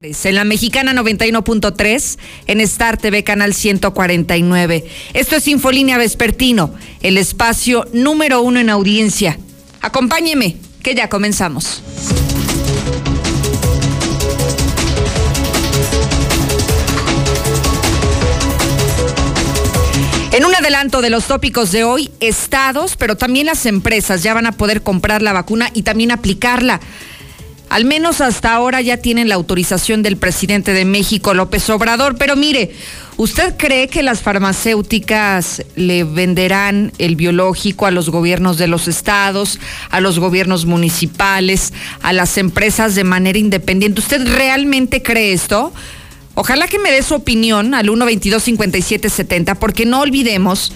En la mexicana 91.3, en Star TV Canal 149. Esto es Infolínea Vespertino, el espacio número uno en audiencia. Acompáñeme, que ya comenzamos. En un adelanto de los tópicos de hoy, estados, pero también las empresas ya van a poder comprar la vacuna y también aplicarla. Al menos hasta ahora ya tienen la autorización del presidente de México, López Obrador. Pero mire, ¿usted cree que las farmacéuticas le venderán el biológico a los gobiernos de los estados, a los gobiernos municipales, a las empresas de manera independiente? ¿Usted realmente cree esto? Ojalá que me dé su opinión al 122-5770, porque no olvidemos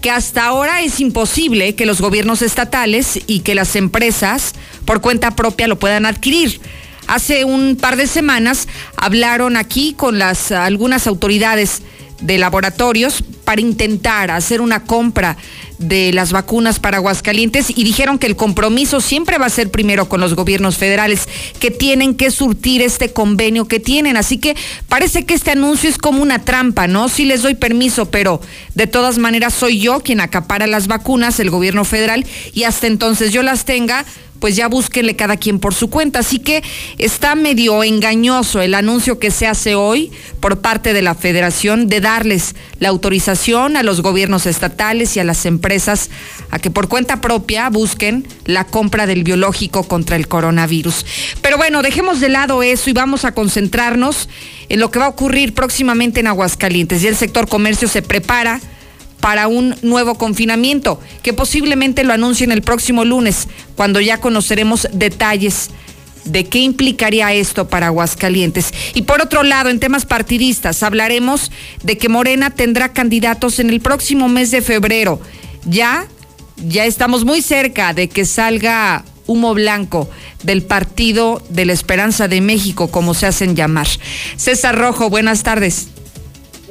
que hasta ahora es imposible que los gobiernos estatales y que las empresas por cuenta propia lo puedan adquirir. Hace un par de semanas hablaron aquí con las algunas autoridades de laboratorios para intentar hacer una compra de las vacunas para Aguascalientes y dijeron que el compromiso siempre va a ser primero con los gobiernos federales que tienen que surtir este convenio que tienen. Así que parece que este anuncio es como una trampa, ¿no? Sí les doy permiso, pero de todas maneras soy yo quien acapara las vacunas, el gobierno federal, y hasta entonces yo las tenga pues ya búsquenle cada quien por su cuenta. Así que está medio engañoso el anuncio que se hace hoy por parte de la federación de darles la autorización a los gobiernos estatales y a las empresas a que por cuenta propia busquen la compra del biológico contra el coronavirus. Pero bueno, dejemos de lado eso y vamos a concentrarnos en lo que va a ocurrir próximamente en Aguascalientes. Y el sector comercio se prepara para un nuevo confinamiento, que posiblemente lo anuncien el próximo lunes, cuando ya conoceremos detalles de qué implicaría esto para Aguascalientes. Y por otro lado, en temas partidistas, hablaremos de que Morena tendrá candidatos en el próximo mes de febrero. Ya, ya estamos muy cerca de que salga humo blanco del Partido de la Esperanza de México, como se hacen llamar. César Rojo, buenas tardes.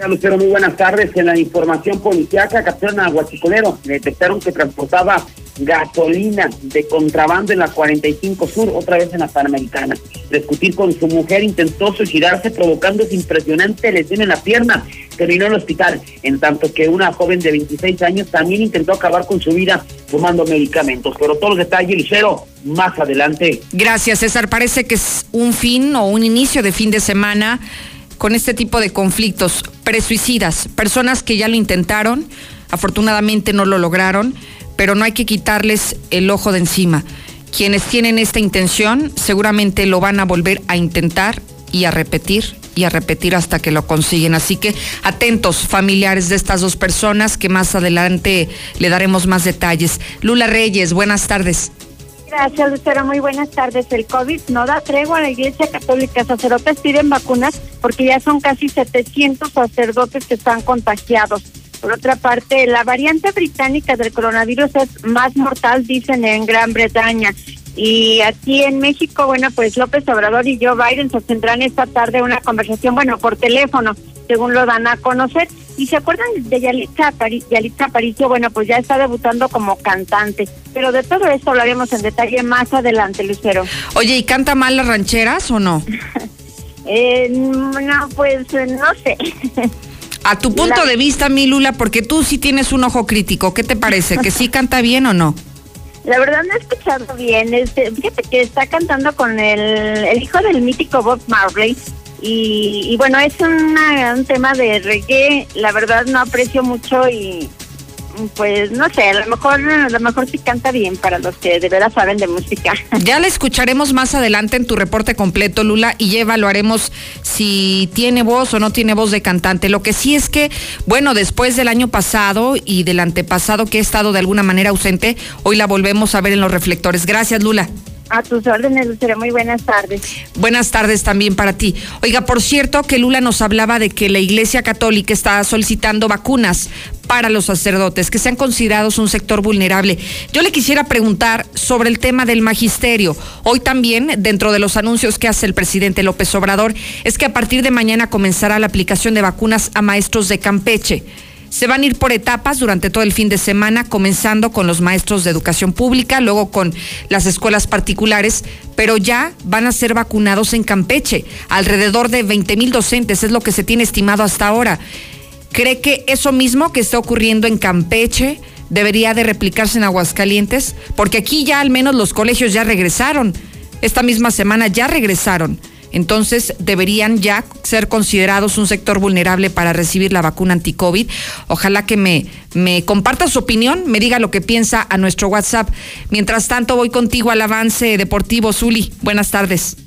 Lucero, muy buenas tardes. En la información policíaca capturaron a Huachicolero. Detectaron que transportaba gasolina de contrabando en la 45 Sur, otra vez en la Panamericana. Discutir con su mujer intentó suicidarse provocando esa impresionante lesión en la pierna. Terminó en el hospital, en tanto que una joven de 26 años también intentó acabar con su vida tomando medicamentos. Pero todos los detalles, Lucero, más adelante. Gracias, César. Parece que es un fin o un inicio de fin de semana con este tipo de conflictos, presuicidas, personas que ya lo intentaron, afortunadamente no lo lograron, pero no hay que quitarles el ojo de encima. Quienes tienen esta intención seguramente lo van a volver a intentar y a repetir y a repetir hasta que lo consiguen. Así que atentos familiares de estas dos personas que más adelante le daremos más detalles. Lula Reyes, buenas tardes. Gracias, Lucero. Muy buenas tardes. El COVID no da tregua a la Iglesia Católica. Sacerdotes piden vacunas porque ya son casi 700 sacerdotes que están contagiados. Por otra parte, la variante británica del coronavirus es más mortal, dicen en Gran Bretaña. Y aquí en México, bueno, pues López Obrador y Joe Biden sostendrán esta tarde una conversación, bueno, por teléfono, según lo dan a conocer. Y se acuerdan de Yalitza, Aparicio, bueno, pues ya está debutando como cantante. Pero de todo esto hablaremos en detalle más adelante, Lucero. Oye, ¿y canta mal las rancheras o no? eh, no, pues no sé. A tu punto de vista, mi Lula, porque tú sí tienes un ojo crítico, ¿qué te parece? ¿Que sí canta bien o no? La verdad no he escuchado bien. Este, fíjate que está cantando con el, el hijo del mítico Bob Marley y, bueno, es un tema de reggae, la verdad no aprecio mucho y pues no sé, a lo mejor a lo mejor sí canta bien para los que de veras saben de música. Ya la escucharemos más adelante en tu reporte completo, Lula, y ya evaluaremos si tiene voz o no tiene voz de cantante. Lo que sí es que, bueno, después del año pasado y del antepasado que he estado de alguna manera ausente, hoy la volvemos a ver en los reflectores. Gracias, Lula. A tus órdenes, Lucero. Muy buenas tardes. Buenas tardes también para ti. Oiga, por cierto, que Lula nos hablaba de que la Iglesia Católica está solicitando vacunas para los sacerdotes, que sean considerados un sector vulnerable. Yo le quisiera preguntar sobre el tema del magisterio. Hoy también, dentro de los anuncios que hace el presidente López Obrador, es que a partir de mañana comenzará la aplicación de vacunas a maestros de Campeche. Se van a ir por etapas durante todo el fin de semana, comenzando con los maestros de educación pública, luego con las escuelas particulares, pero ya van a ser vacunados en Campeche. Alrededor de 20 mil docentes es lo que se tiene estimado hasta ahora. ¿Cree que eso mismo que está ocurriendo en Campeche debería de replicarse en Aguascalientes? Porque aquí ya al menos los colegios ya regresaron. Esta misma semana ya regresaron entonces deberían ya ser considerados un sector vulnerable para recibir la vacuna anti-COVID. Ojalá que me, me comparta su opinión, me diga lo que piensa a nuestro WhatsApp. Mientras tanto, voy contigo al avance deportivo. Zuli, buenas tardes.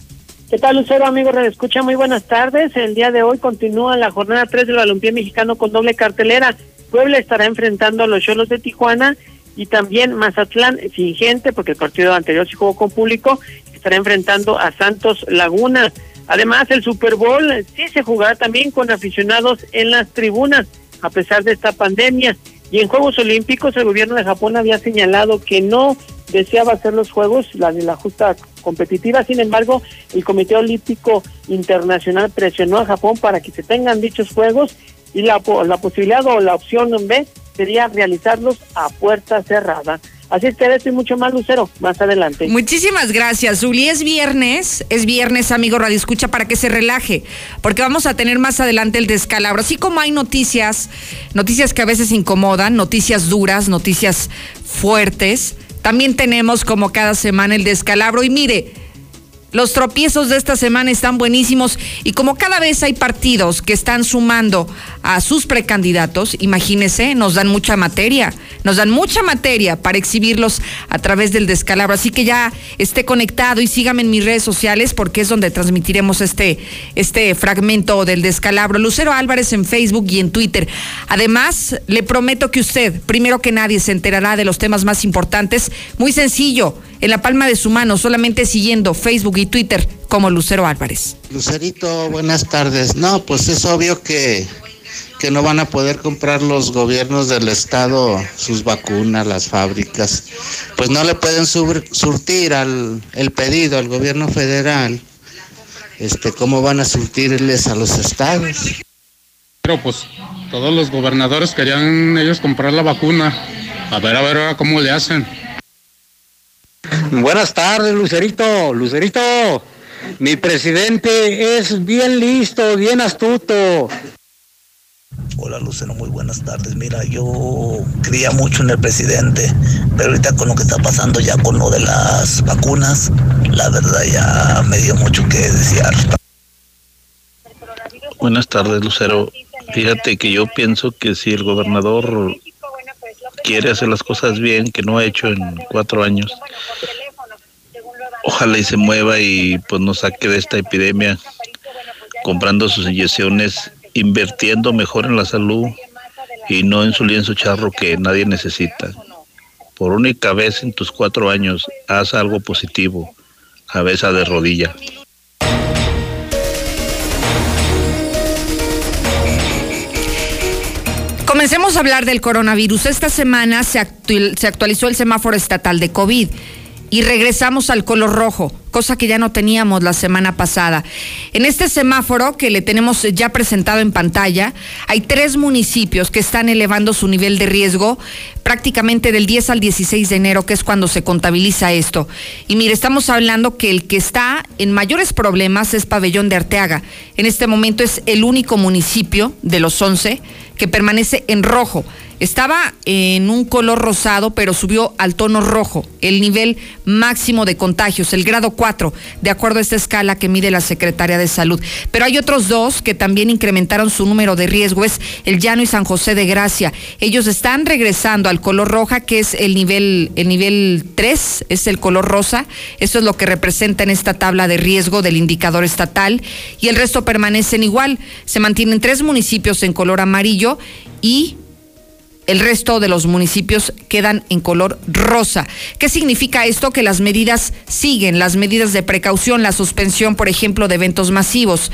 ¿Qué tal, Lucero, amigo? Escucha, muy buenas tardes. El día de hoy continúa la jornada 3 del Balompié Mexicano con doble cartelera. Puebla estará enfrentando a los Cholos de Tijuana y también Mazatlán sin gente, porque el partido anterior sí jugó con público, estará enfrentando a Santos Laguna. Además, el Super Bowl sí se jugará también con aficionados en las tribunas, a pesar de esta pandemia. Y en Juegos Olímpicos, el gobierno de Japón había señalado que no deseaba hacer los Juegos, la de la justa competitiva. Sin embargo, el Comité Olímpico Internacional presionó a Japón para que se tengan dichos Juegos y la, la posibilidad o la opción B sería realizarlos a puerta cerrada. Así es que esto y mucho más, Lucero, más adelante. Muchísimas gracias, Zuli. Es viernes, es viernes, amigo Radio Escucha, para que se relaje, porque vamos a tener más adelante el descalabro. Así como hay noticias, noticias que a veces incomodan, noticias duras, noticias fuertes, también tenemos como cada semana el descalabro. Y mire, los tropiezos de esta semana están buenísimos y como cada vez hay partidos que están sumando a sus precandidatos, imagínese, nos dan mucha materia, nos dan mucha materia para exhibirlos a través del descalabro. Así que ya esté conectado y sígame en mis redes sociales porque es donde transmitiremos este, este fragmento del descalabro. Lucero Álvarez en Facebook y en Twitter. Además, le prometo que usted, primero que nadie, se enterará de los temas más importantes. Muy sencillo en la palma de su mano, solamente siguiendo Facebook y Twitter como Lucero Álvarez. Lucerito, buenas tardes. No, pues es obvio que, que no van a poder comprar los gobiernos del estado sus vacunas, las fábricas. Pues no le pueden surtir al el pedido al gobierno federal. Este, ¿cómo van a surtirles a los estados? Pero pues todos los gobernadores querían ellos comprar la vacuna. A ver, a ver ahora cómo le hacen. Buenas tardes, Lucerito. Lucerito, mi presidente es bien listo, bien astuto. Hola Lucero, muy buenas tardes. Mira, yo creía mucho en el presidente, pero ahorita con lo que está pasando ya con lo de las vacunas, la verdad ya me dio mucho que desear. Buenas tardes, Lucero. Fíjate que yo pienso que si el gobernador quiere hacer las cosas bien, que no ha hecho en cuatro años. Ojalá y se mueva y pues nos saque de esta epidemia comprando sus inyecciones, invirtiendo mejor en la salud y no en su lienzo charro que nadie necesita. Por única vez en tus cuatro años, haz algo positivo, cabeza de rodilla. Comencemos a hablar del coronavirus. Esta semana se, actualizó el semáforo estatal de COVID y regresamos al color rojo, cosa que ya no teníamos la semana pasada. En este semáforo que le tenemos ya presentado en pantalla, hay tres municipios que están elevando su nivel de riesgo prácticamente del 10 al 16 de enero, que es cuando se contabiliza esto. Y mire, estamos hablando que el que está en mayores problemas es Pabellón de Arteaga. En este momento es el único municipio de los 11 que permanece en rojo. Estaba en un color rosado, pero subió al tono rojo, el nivel máximo de contagios, el grado 4, de acuerdo a esta escala que mide la Secretaría de Salud. Pero hay otros dos que también incrementaron su número de riesgo, es el Llano y San José de Gracia. Ellos están regresando al color roja, que es el nivel, el nivel 3, es el color rosa. Eso es lo que representa en esta tabla de riesgo del indicador estatal. Y el resto permanecen igual. Se mantienen tres municipios en color amarillo y el resto de los municipios quedan en color rosa. ¿Qué significa esto? Que las medidas siguen, las medidas de precaución, la suspensión, por ejemplo, de eventos masivos.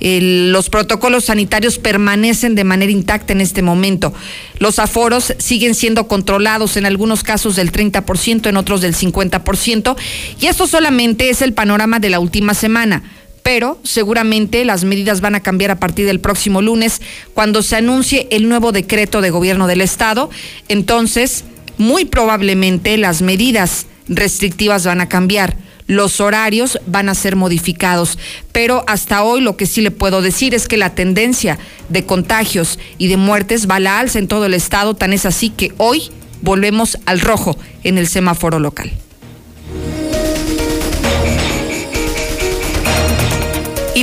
los protocolos sanitarios permanecen de manera intacta en este momento. Los aforos siguen siendo controlados en algunos casos del 30%, en otros del 50%. Y esto solamente es el panorama de la última semana pero seguramente las medidas van a cambiar a partir del próximo lunes cuando se anuncie el nuevo decreto de gobierno del estado. Entonces, muy probablemente las medidas restrictivas van a cambiar los horarios van a ser modificados. Pero hasta hoy lo que sí le puedo decir es que la tendencia de contagios y de muertes va a la alza en todo el estado, tan es así que hoy volvemos al rojo en el semáforo local.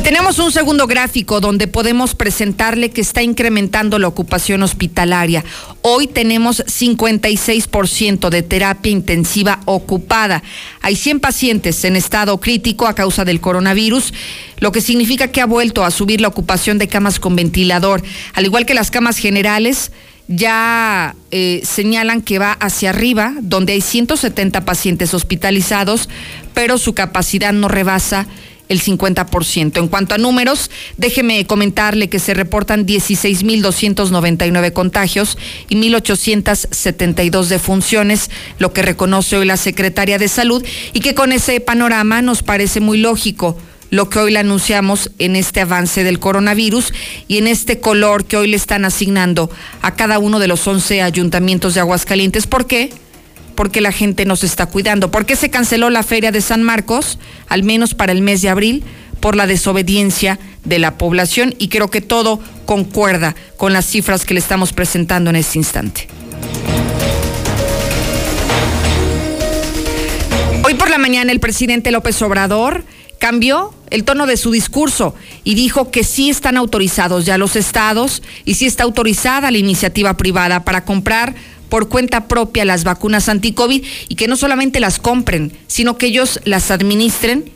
Tenemos un segundo gráfico donde podemos presentarle que está incrementando la ocupación hospitalaria. Hoy tenemos 56% de terapia intensiva ocupada. Hay 100 pacientes en estado crítico a causa del coronavirus, lo que significa que ha vuelto a subir la ocupación de camas con ventilador, al igual que las camas generales ya eh, señalan que va hacia arriba, donde hay 170 pacientes hospitalizados, pero su capacidad no rebasa el 50%. En cuanto a números, déjeme comentarle que se reportan 16.299 contagios y 1.872 defunciones, lo que reconoce hoy la secretaria de Salud y que con ese panorama nos parece muy lógico lo que hoy le anunciamos en este avance del coronavirus y en este color que hoy le están asignando a cada uno de los 11 ayuntamientos de Aguascalientes. ¿Por qué? Porque la gente nos está cuidando. ¿Por qué se canceló la feria de San Marcos, al menos para el mes de abril? Por la desobediencia de la población y creo que todo concuerda con las cifras que le estamos presentando en este instante. Hoy por la mañana el presidente López Obrador cambió el tono de su discurso y dijo que sí están autorizados ya los estados y sí está autorizada la iniciativa privada para comprar por cuenta propia las vacunas anti-COVID y que no solamente las compren, sino que ellos las administren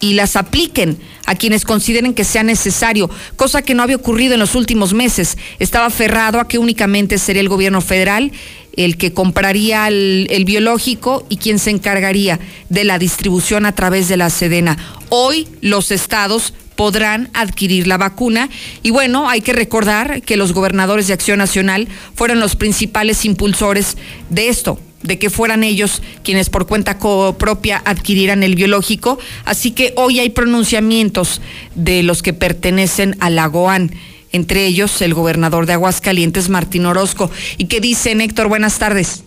y las apliquen a quienes consideren que sea necesario, cosa que no había ocurrido en los últimos meses. Estaba aferrado a que únicamente sería el gobierno federal el que compraría el, el, biológico y quien se encargaría de la distribución a través de la Sedena. Hoy los estados podrán adquirir la vacuna. Y bueno, hay que recordar que los gobernadores de Acción Nacional fueron los principales impulsores de esto, de que fueran ellos quienes por cuenta propia adquirieran el biológico. Así que hoy hay pronunciamientos de los que pertenecen a la GOAN, entre ellos el gobernador de Aguascalientes, Martín Orozco. ¿Y qué dice Héctor? Buenas tardes.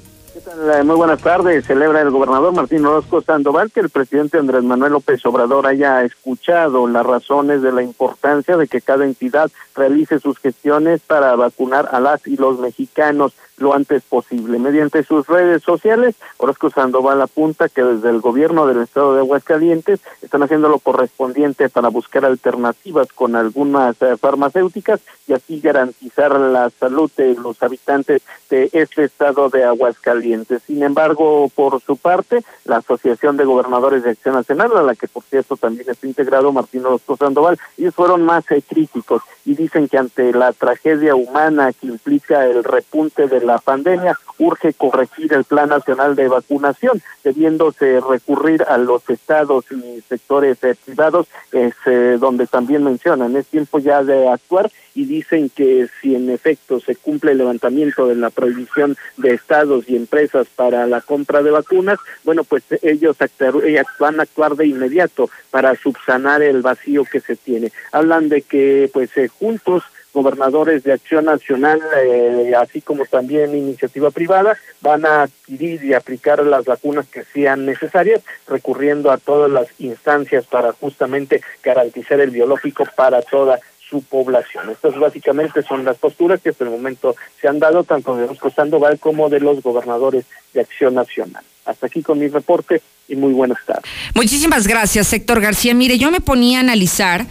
Eh, muy buenas tardes. Celebra el gobernador Martín Orozco Sandoval que el presidente Andrés Manuel López Obrador haya escuchado las razones de la importancia de que cada entidad realice sus gestiones para vacunar a las y los mexicanos lo antes posible. Mediante sus redes sociales, Orozco Sandoval apunta que desde el gobierno del estado de Aguascalientes están haciendo lo correspondiente para buscar alternativas con algunas eh, farmacéuticas y así garantizar la salud de los habitantes de este estado de Aguascalientes. Sin embargo, por su parte, la Asociación de Gobernadores de Acción Nacional, a la que por cierto también está integrado Martín Orozco Sandoval, ellos fueron más eh, críticos y dicen que ante la tragedia humana que implica el repunte de la pandemia, urge corregir el Plan Nacional de Vacunación, debiéndose recurrir a los estados y sectores eh, privados, es, eh, donde también mencionan, es tiempo ya de actuar y dicen que si en efecto se cumple el levantamiento de la prohibición de estados y empresas para la compra de vacunas, bueno, pues ellos eh, van a actuar de inmediato para subsanar el vacío que se tiene. Hablan de que pues juntos gobernadores de Acción Nacional, eh, así como también iniciativa privada, van a adquirir y aplicar las vacunas que sean necesarias, recurriendo a todas las instancias para justamente garantizar el biológico para toda su población. Estas básicamente son las posturas que hasta el momento se han dado tanto de Rosco Sandoval como de los gobernadores de Acción Nacional. Hasta aquí con mi reporte y muy buenas tardes. Muchísimas gracias, Héctor García. Mire, yo me ponía a analizar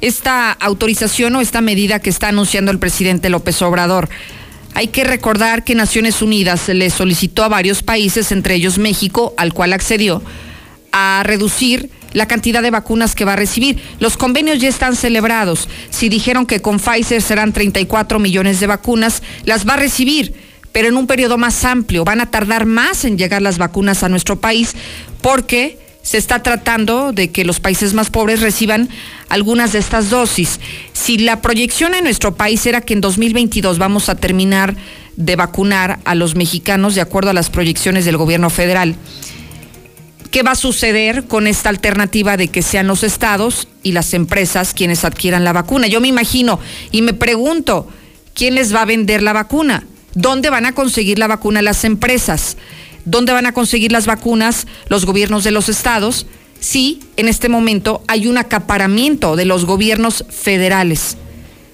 esta autorización o esta medida que está anunciando el presidente López Obrador. Hay que recordar que Naciones Unidas le solicitó a varios países, entre ellos México, al cual accedió, a reducir la cantidad de vacunas que va a recibir. Los convenios ya están celebrados. Si dijeron que con Pfizer serán 34 millones de vacunas, las va a recibir, pero en un periodo más amplio. Van a tardar más en llegar las vacunas a nuestro país porque se está tratando de que los países más pobres reciban algunas de estas dosis. Si la proyección en nuestro país era que en 2022 vamos a terminar de vacunar a los mexicanos de acuerdo a las proyecciones del gobierno federal, ¿Qué va a suceder con esta alternativa de que sean los estados y las empresas quienes adquieran la vacuna? Yo me imagino y me pregunto, ¿quién les va a vender la vacuna? ¿Dónde van a conseguir la vacuna las empresas? ¿Dónde van a conseguir las vacunas los gobiernos de los estados? Sí, en este momento hay un acaparamiento de los gobiernos federales.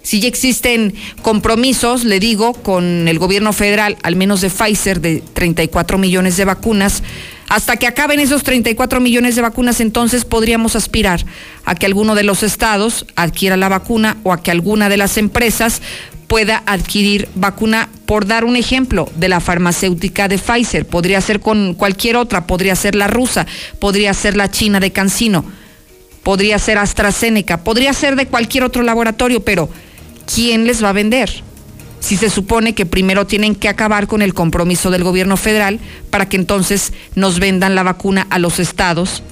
Si ya existen compromisos, le digo, con el gobierno federal, al menos de Pfizer, de 34 millones de vacunas, hasta que acaben esos 34 millones de vacunas, entonces podríamos aspirar a que alguno de los estados adquiera la vacuna o a que alguna de las empresas pueda adquirir vacuna, por dar un ejemplo, de la farmacéutica de Pfizer. Podría ser con cualquier otra, podría ser la rusa, podría ser la china de Cancino, podría ser AstraZeneca, podría ser de cualquier otro laboratorio, pero ¿quién les va a vender? Si se supone que primero tienen que acabar con el compromiso del gobierno federal para que entonces nos vendan la vacuna a los estados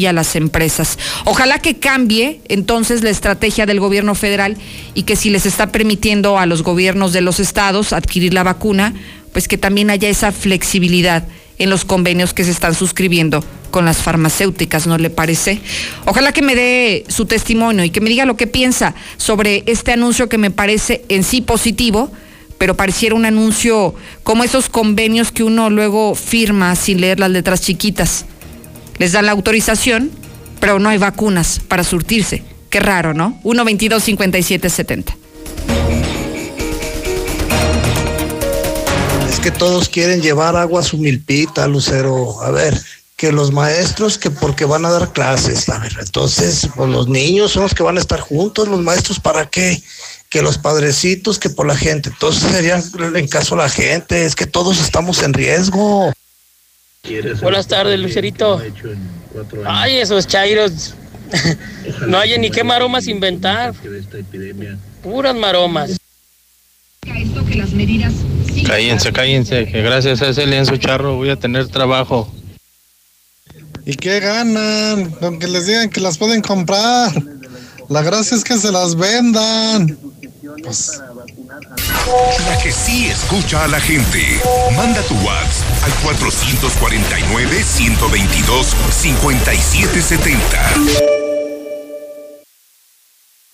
y a las empresas. Ojalá que cambie entonces la estrategia del gobierno federal y que si les está permitiendo a los gobiernos de los estados adquirir la vacuna, pues que también haya esa flexibilidad en los convenios que se están suscribiendo con las farmacéuticas, ¿no le parece? Ojalá que me dé su testimonio y que me diga lo que piensa sobre este anuncio que me parece en sí positivo, pero pareciera un anuncio como esos convenios que uno luego firma sin leer las letras chiquitas les dan la autorización, pero no hay vacunas para surtirse. Qué raro, ¿no? 1 22 57 70. Es que todos quieren llevar agua a su milpita, Lucero. A ver, que los maestros, que porque van a dar clases. A ver, entonces, pues los niños son los que van a estar juntos, los maestros, ¿para qué? Que los padrecitos, que por la gente. Entonces sería en caso la gente, es que todos estamos en riesgo. Buenas tardes, Lucerito. Ay, esos chairos. no hay ni qué maromas inventar. Puras maromas. Cállense, cállense, que gracias a ese lienzo charro voy a tener trabajo. ¿Y qué ganan? Aunque les digan que las pueden comprar. La gracia es que se las vendan. Pues la que sí escucha a la gente. Manda tu WhatsApp al 449-122-5770.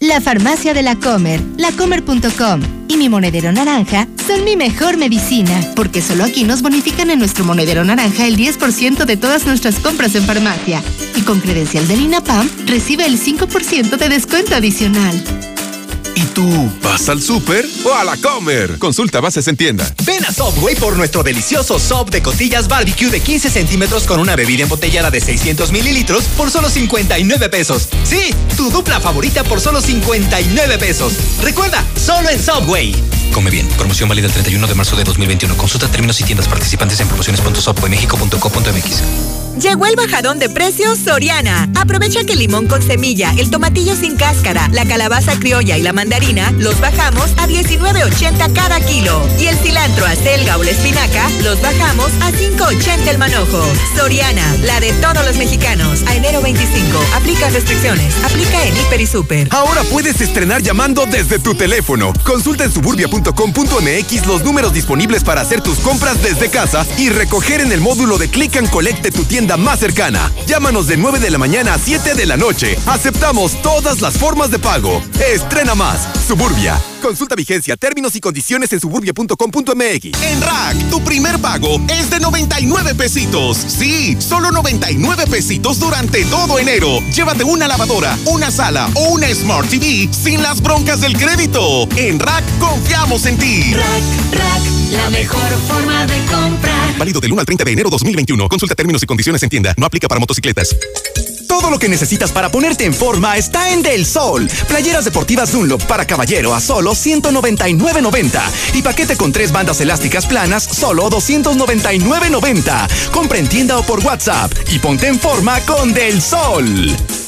La farmacia de la Comer, lacomer.com y mi monedero naranja son mi mejor medicina, porque solo aquí nos bonifican en nuestro monedero naranja el 10% de todas nuestras compras en farmacia. Y con credencial del INAPAM recibe el 5% de descuento adicional. ¿Y tú vas al súper o a la comer? Consulta bases en tienda. Ven a Subway por nuestro delicioso sub de cotillas barbecue de 15 centímetros con una bebida embotellada de 600 mililitros por solo 59 pesos. Sí, tu dupla favorita por solo 59 pesos. Recuerda, solo en Subway. Come bien. Promoción válida el 31 de marzo de 2021. Consulta términos y tiendas participantes en promociones.subwaymexico.co.mx. Llegó el bajadón de precios Soriana. Aprovecha que el limón con semilla, el tomatillo sin cáscara, la calabaza criolla y la mandarina los bajamos a 19.80 cada kilo. Y el cilantro, acelga o la espinaca los bajamos a 5.80 el manojo. Soriana, la de todos los mexicanos. A enero 25. Aplica restricciones. Aplica en Hiper y Super. Ahora puedes estrenar llamando desde tu teléfono. Consulta en suburbia.com.mx los números disponibles para hacer tus compras desde casa y recoger en el módulo de Click and Collect de tu tienda más cercana. Llámanos de 9 de la mañana a 7 de la noche. Aceptamos todas las formas de pago. Estrena más. Suburbia. Consulta vigencia, términos y condiciones en suburbia.com.mx. En Rack, tu primer pago es de 99 pesitos. Sí, solo 99 pesitos durante todo enero. Llévate una lavadora, una sala o una Smart TV sin las broncas del crédito. En Rack confiamos en ti. Rack, Rack, la mejor forma de comprar. Válido del 1 al 30 de enero 2021. Consulta términos y condiciones en tienda. No aplica para motocicletas. Todo lo que necesitas para ponerte en forma está en Del Sol. Playeras deportivas Dunlop para caballero a solo 199.90 y paquete con tres bandas elásticas planas solo 299.90. Compra en tienda o por WhatsApp y ponte en forma con Del Sol.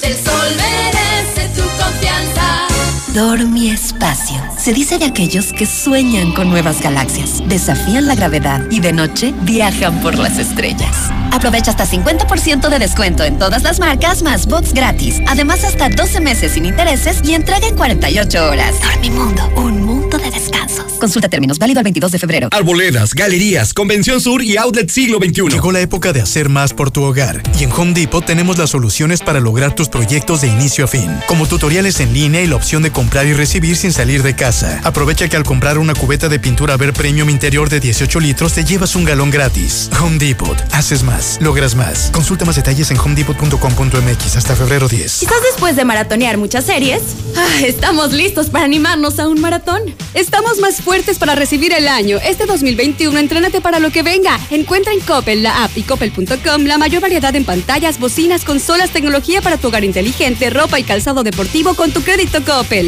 Del Sol merece tu confianza. Dormi Espacio. Se dice de aquellos que sueñan con nuevas galaxias, desafían la gravedad y de noche viajan por las estrellas. Aprovecha hasta 50% de descuento en todas las marcas más box gratis. Además, hasta 12 meses sin intereses y entrega en 48 horas. Dormimundo, un mundo de de descansos. Consulta términos, válido al 22 de febrero. Arboledas, galerías, Convención Sur y Outlet Siglo XXI. Llegó la época de hacer más por tu hogar. Y en Home Depot tenemos las soluciones para lograr tus proyectos de inicio a fin. Como tutoriales en línea y la opción de comprar y recibir sin salir de casa. Aprovecha que al comprar una cubeta de pintura Ver Premium interior de 18 litros te llevas un galón gratis. Home Depot. Haces más. Logras más. Consulta más detalles en homedepot.com.mx hasta febrero 10. Quizás después de maratonear muchas series, ah, estamos listos para animarnos a un maratón. Estamos más fuertes para recibir el año. Este 2021, entrénate para lo que venga. Encuentra en Coppel, la app y coppel.com la mayor variedad en pantallas, bocinas, consolas, tecnología para tu hogar inteligente, ropa y calzado deportivo con tu crédito Coppel.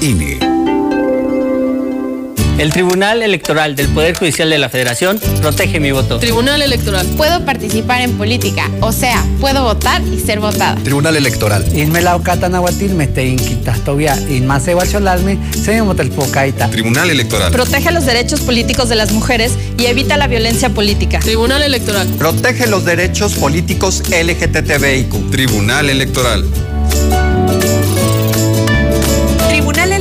INE. El Tribunal Electoral del Poder Judicial de la Federación protege mi voto. Tribunal Electoral. Puedo participar en política, o sea, puedo votar y ser votada. Tribunal Electoral. Tribunal Electoral. Protege los derechos políticos de las mujeres y evita la violencia política. Tribunal Electoral. Protege los derechos políticos LGTBIQ. Tribunal Electoral.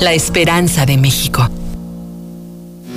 la esperanza de México.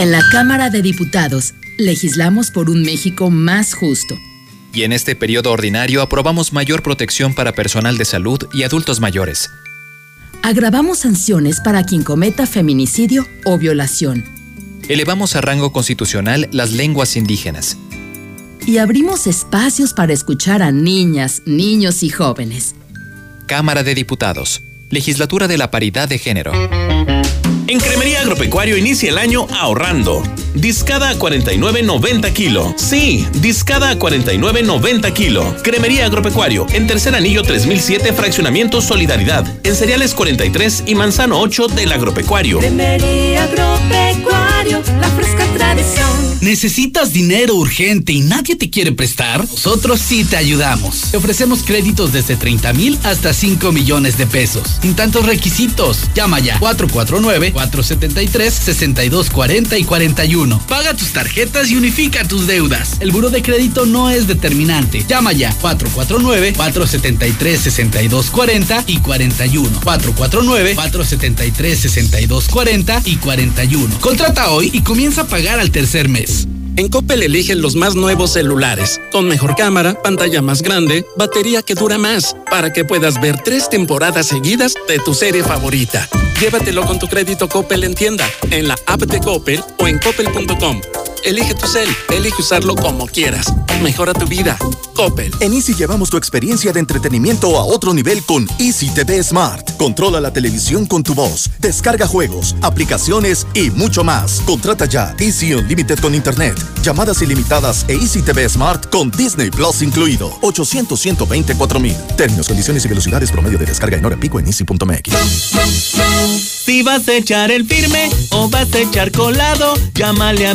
En la Cámara de Diputados, legislamos por un México más justo. Y en este periodo ordinario aprobamos mayor protección para personal de salud y adultos mayores. Agravamos sanciones para quien cometa feminicidio o violación. Elevamos a rango constitucional las lenguas indígenas. Y abrimos espacios para escuchar a niñas, niños y jóvenes. Cámara de Diputados. Legislatura de la Paridad de Género. En Cremería Agropecuario inicia el año ahorrando. Discada a 49.90 kilo. Sí, discada a 49.90 kilo. Cremería Agropecuario, en tercer anillo 3007, fraccionamiento Solidaridad. En cereales 43 y manzano 8 del agropecuario. Cremería Agropecuario, la fresca tradición. ¿Necesitas dinero urgente y nadie te quiere prestar? Nosotros sí te ayudamos. Te ofrecemos créditos desde 30 mil hasta 5 millones de pesos. Sin tantos requisitos. Llama ya 449 473 6240 y 41. Paga tus tarjetas y unifica tus deudas. El buro de crédito no es determinante. Llama ya 449 473 6240 y 41. 449 473 6240 y 41. Contrata hoy y comienza a pagar al tercer mes. En Coppel eligen los más nuevos celulares, con mejor cámara, pantalla más grande, batería que dura más, para que puedas ver tres temporadas seguidas de tu serie favorita. Llévatelo con tu crédito Coppel en tienda, en la app de Coppel o en coppel.com. Elige tu cel, elige usarlo como quieras. mejora tu vida. Coppel. En Easy llevamos tu experiencia de entretenimiento a otro nivel con Easy TV Smart. Controla la televisión con tu voz, descarga juegos, aplicaciones y mucho más. Contrata ya Easy Unlimited con Internet, llamadas ilimitadas e Easy TV Smart con Disney Plus incluido. 800 124 mil. Términos, condiciones y velocidades promedio de descarga en hora pico en easy.mx. Si vas a echar el firme o vas a echar colado, llámale a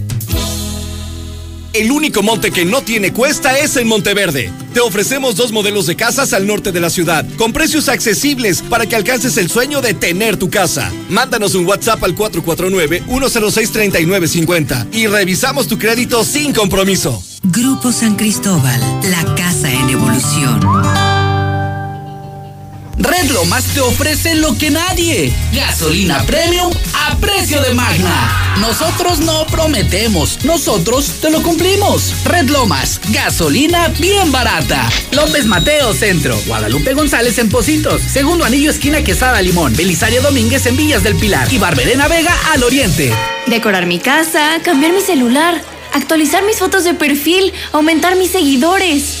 El único monte que no tiene cuesta es en Monteverde. Te ofrecemos dos modelos de casas al norte de la ciudad, con precios accesibles para que alcances el sueño de tener tu casa. Mándanos un WhatsApp al 449-106-3950 y revisamos tu crédito sin compromiso. Grupo San Cristóbal, la casa en evolución. Red Lomas te ofrece lo que nadie. Gasolina premium a precio de magna. Nosotros no prometemos, nosotros te lo cumplimos. Red Lomas, gasolina bien barata. López Mateo Centro, Guadalupe González en Positos, Segundo Anillo Esquina Quesada Limón, Belisario Domínguez en Villas del Pilar y Barberena Vega al Oriente. Decorar mi casa, cambiar mi celular, actualizar mis fotos de perfil, aumentar mis seguidores.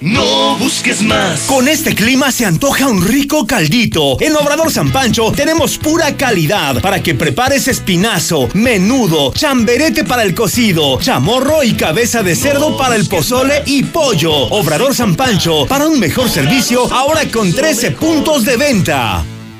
No busques más. Con este clima se antoja un rico caldito. En Obrador San Pancho tenemos pura calidad para que prepares espinazo, menudo, chamberete para el cocido, chamorro y cabeza de cerdo para el pozole y pollo. Obrador San Pancho, para un mejor servicio, ahora con 13 puntos de venta.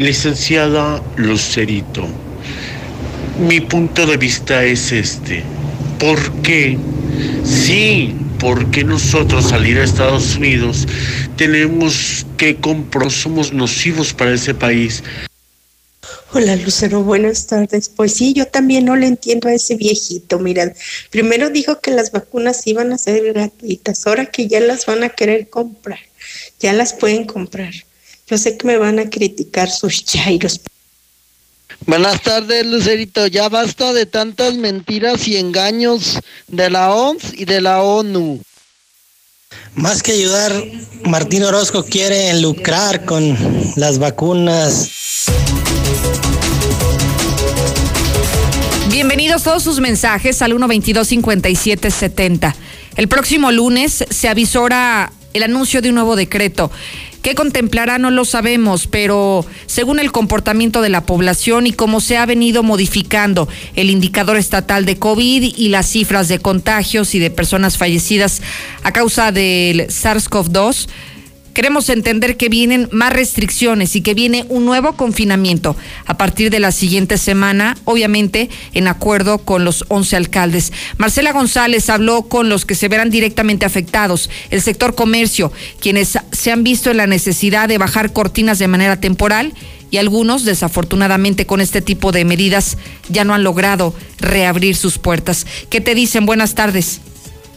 Licenciada Lucerito, mi punto de vista es este. ¿Por qué? Sí, porque nosotros salir a Estados Unidos tenemos que comprar, somos nocivos para ese país. Hola Lucero, buenas tardes. Pues sí, yo también no le entiendo a ese viejito. Mira, primero dijo que las vacunas iban a ser gratuitas, ahora que ya las van a querer comprar, ya las pueden comprar. Yo sé que me van a criticar sus chairos. Buenas tardes, Lucerito. Ya basta de tantas mentiras y engaños de la OMS y de la ONU. Más que ayudar, Martín Orozco quiere lucrar con las vacunas. Bienvenidos todos sus mensajes al 122-5770. El próximo lunes se avisora el anuncio de un nuevo decreto. ¿Qué contemplará? No lo sabemos, pero según el comportamiento de la población y cómo se ha venido modificando el indicador estatal de COVID y las cifras de contagios y de personas fallecidas a causa del SARS-CoV-2, Queremos entender que vienen más restricciones y que viene un nuevo confinamiento a partir de la siguiente semana, obviamente en acuerdo con los 11 alcaldes. Marcela González habló con los que se verán directamente afectados, el sector comercio, quienes se han visto en la necesidad de bajar cortinas de manera temporal y algunos, desafortunadamente, con este tipo de medidas ya no han logrado reabrir sus puertas. ¿Qué te dicen? Buenas tardes.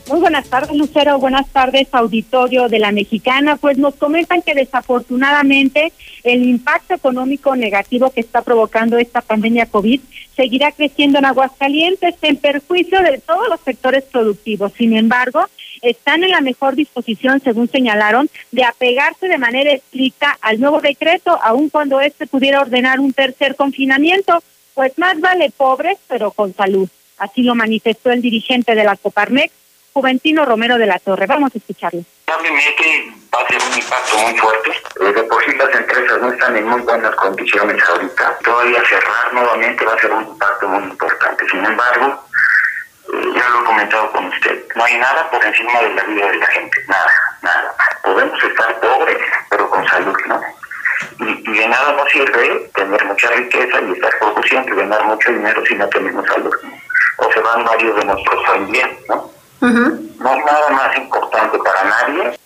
Muy buenas tardes, Lucero. Buenas tardes, auditorio de la Mexicana. Pues nos comentan que desafortunadamente el impacto económico negativo que está provocando esta pandemia COVID seguirá creciendo en Aguascalientes en perjuicio de todos los sectores productivos. Sin embargo, están en la mejor disposición, según señalaron, de apegarse de manera estricta al nuevo decreto, aun cuando éste pudiera ordenar un tercer confinamiento. Pues más vale pobres, pero con salud. Así lo manifestó el dirigente de la Coparmex, Juventino Romero de la Torre. Vamos a escucharlo. Probablemente va a ser un impacto muy fuerte. Eh, de por sí las empresas no están en muy buenas condiciones ahorita. Todavía cerrar nuevamente va a ser un impacto muy importante. Sin embargo, eh, ya lo he comentado con usted, no hay nada por encima de la vida de la gente, nada, nada. Podemos estar pobres, pero con salud, ¿no? Y, y de nada nos sirve tener mucha riqueza y estar produciendo y ganar mucho dinero si no tenemos salud. O se van varios de nuestros familiares, ¿no? No es nada más importante para nadie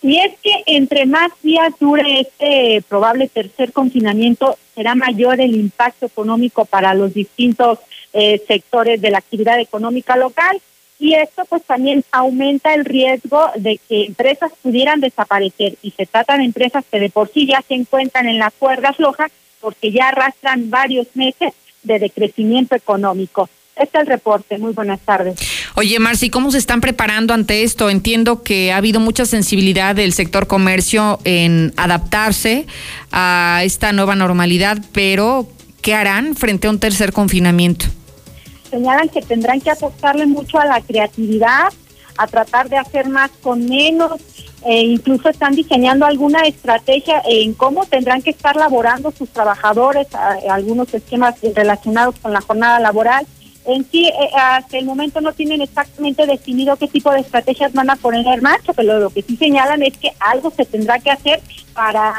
y es que entre más días dure este probable tercer confinamiento, será mayor el impacto económico para los distintos eh, sectores de la actividad económica local. Y esto pues también aumenta el riesgo de que empresas pudieran desaparecer. Y se tratan de empresas que de por sí ya se encuentran en la cuerda floja porque ya arrastran varios meses de decrecimiento económico. Este es el reporte. Muy buenas tardes. Oye, Marci, ¿cómo se están preparando ante esto? Entiendo que ha habido mucha sensibilidad del sector comercio en adaptarse a esta nueva normalidad, pero ¿qué harán frente a un tercer confinamiento? Señalan que tendrán que apostarle mucho a la creatividad, a tratar de hacer más con menos, e incluso están diseñando alguna estrategia en cómo tendrán que estar laborando sus trabajadores, algunos esquemas relacionados con la jornada laboral en sí, eh, hasta el momento no tienen exactamente definido qué tipo de estrategias van a poner en marcha, pero lo que sí señalan es que algo se tendrá que hacer para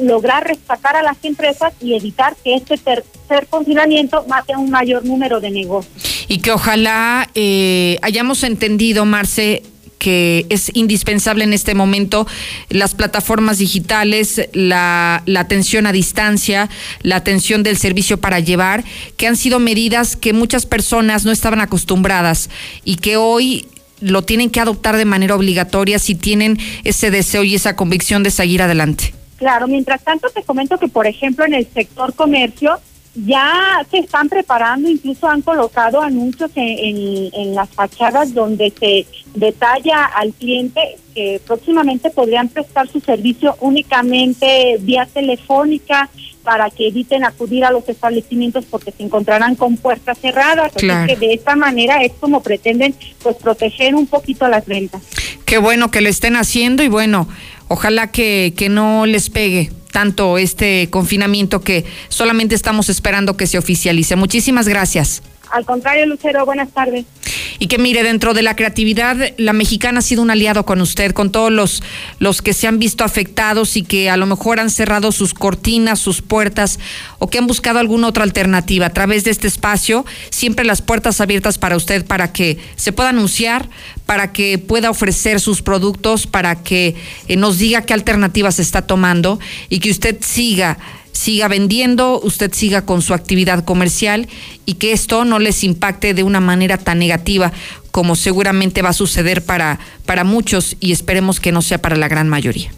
lograr rescatar a las empresas y evitar que este tercer confinamiento mate a un mayor número de negocios. Y que ojalá eh, hayamos entendido, Marce, que es indispensable en este momento, las plataformas digitales, la, atención a distancia, la atención del servicio para llevar, que han sido medidas que muchas personas no estaban acostumbradas y que hoy lo tienen que adoptar de manera obligatoria si tienen ese deseo y esa convicción de seguir adelante. Claro, mientras tanto te comento que, por ejemplo, en el sector comercio, ya se están preparando, incluso han colocado anuncios en, en, las fachadas donde se detalla al cliente que próximamente podrían prestar su servicio únicamente vía telefónica para que eviten acudir a los establecimientos porque se encontrarán con puertas cerradas. Así que de esta manera es como pretenden pues proteger un poquito las ventas. Qué bueno que lo estén haciendo y bueno, ojalá que, que no les pegue tanto este confinamiento que solamente estamos esperando que se oficialice. Muchísimas gracias. Al contrario, Lucero, buenas tardes. Y que mire, dentro de la creatividad, la mexicana ha sido un aliado con usted, con todos los, los que se han visto afectados y que a lo mejor han cerrado sus cortinas, sus puertas o que han buscado alguna otra alternativa. A través de este espacio, siempre las puertas abiertas para usted, para que se pueda anunciar, para que pueda ofrecer sus productos, para que eh, nos diga qué alternativas está tomando y que usted siga siga vendiendo, usted siga con su actividad comercial y que esto no les impacte de una manera tan negativa como seguramente va a suceder para, para muchos y esperemos que no sea para la gran mayoría.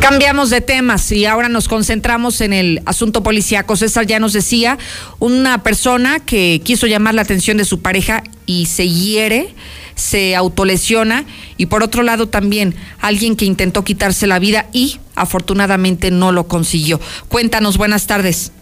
Cambiamos de temas y ahora nos concentramos en el asunto policíaco. César ya nos decía, una persona que quiso llamar la atención de su pareja y se hiere se autolesiona y por otro lado también alguien que intentó quitarse la vida y afortunadamente no lo consiguió. Cuéntanos, buenas tardes.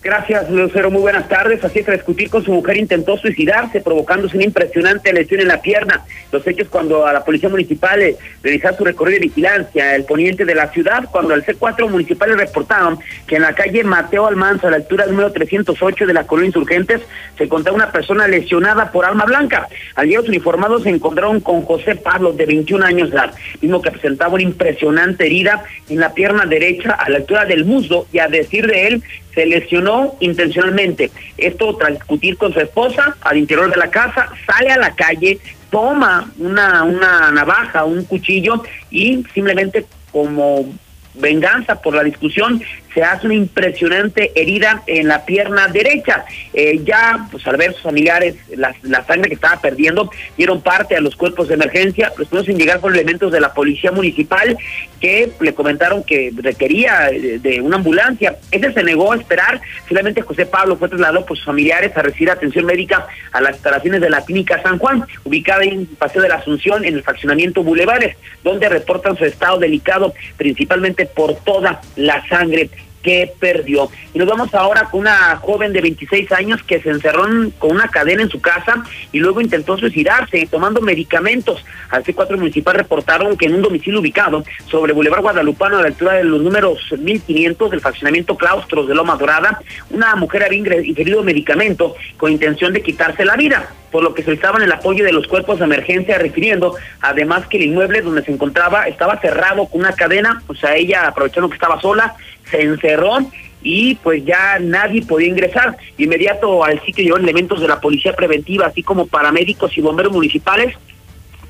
Gracias, Lucero. Muy buenas tardes. Así es, discutir con su mujer intentó suicidarse, provocándose una impresionante lesión en la pierna. Los hechos cuando a la Policía Municipal eh, realizaba su recorrido de vigilancia, el poniente de la ciudad, cuando al C4 municipales reportaron que en la calle Mateo Almanza, a la altura número 308 de la colonia Insurgentes, se encontraba una persona lesionada por alma blanca. Al día los uniformados se encontraron con José Pablo, de 21 años de edad, mismo que presentaba una impresionante herida en la pierna derecha a la altura del muslo y a decir de él, se lesionó intencionalmente. Esto tras discutir con su esposa al interior de la casa, sale a la calle, toma una, una navaja, un cuchillo y simplemente como venganza por la discusión, se hace una impresionante herida en la pierna derecha. Eh, ya, pues al ver sus familiares, la, sangre que estaba perdiendo, dieron parte a los cuerpos de emergencia. Los primeros en llegar fueron elementos de la policía municipal que le comentaron que requería de, una ambulancia. Este se negó a esperar. Finalmente, José Pablo fue trasladado por sus familiares a recibir atención médica a las instalaciones de la Clínica San Juan, ubicada en Paseo de la Asunción, en el fraccionamiento Bulevares, donde reportan su estado delicado, principalmente por toda la sangre que perdió. Y nos vamos ahora con una joven de 26 años que se encerró con una cadena en su casa y luego intentó suicidarse tomando medicamentos. Al C4 municipal reportaron que en un domicilio ubicado sobre Boulevard Guadalupano a la altura de los números 1500 del fraccionamiento Claustros de Loma Dorada, una mujer había ingerido medicamento con intención de quitarse la vida por lo que solicitaban el apoyo de los cuerpos de emergencia, refiriendo además que el inmueble donde se encontraba estaba cerrado con una cadena, o sea, ella aprovechando que estaba sola, se encerró y pues ya nadie podía ingresar. inmediato al sitio llegaron elementos de la policía preventiva, así como paramédicos y bomberos municipales,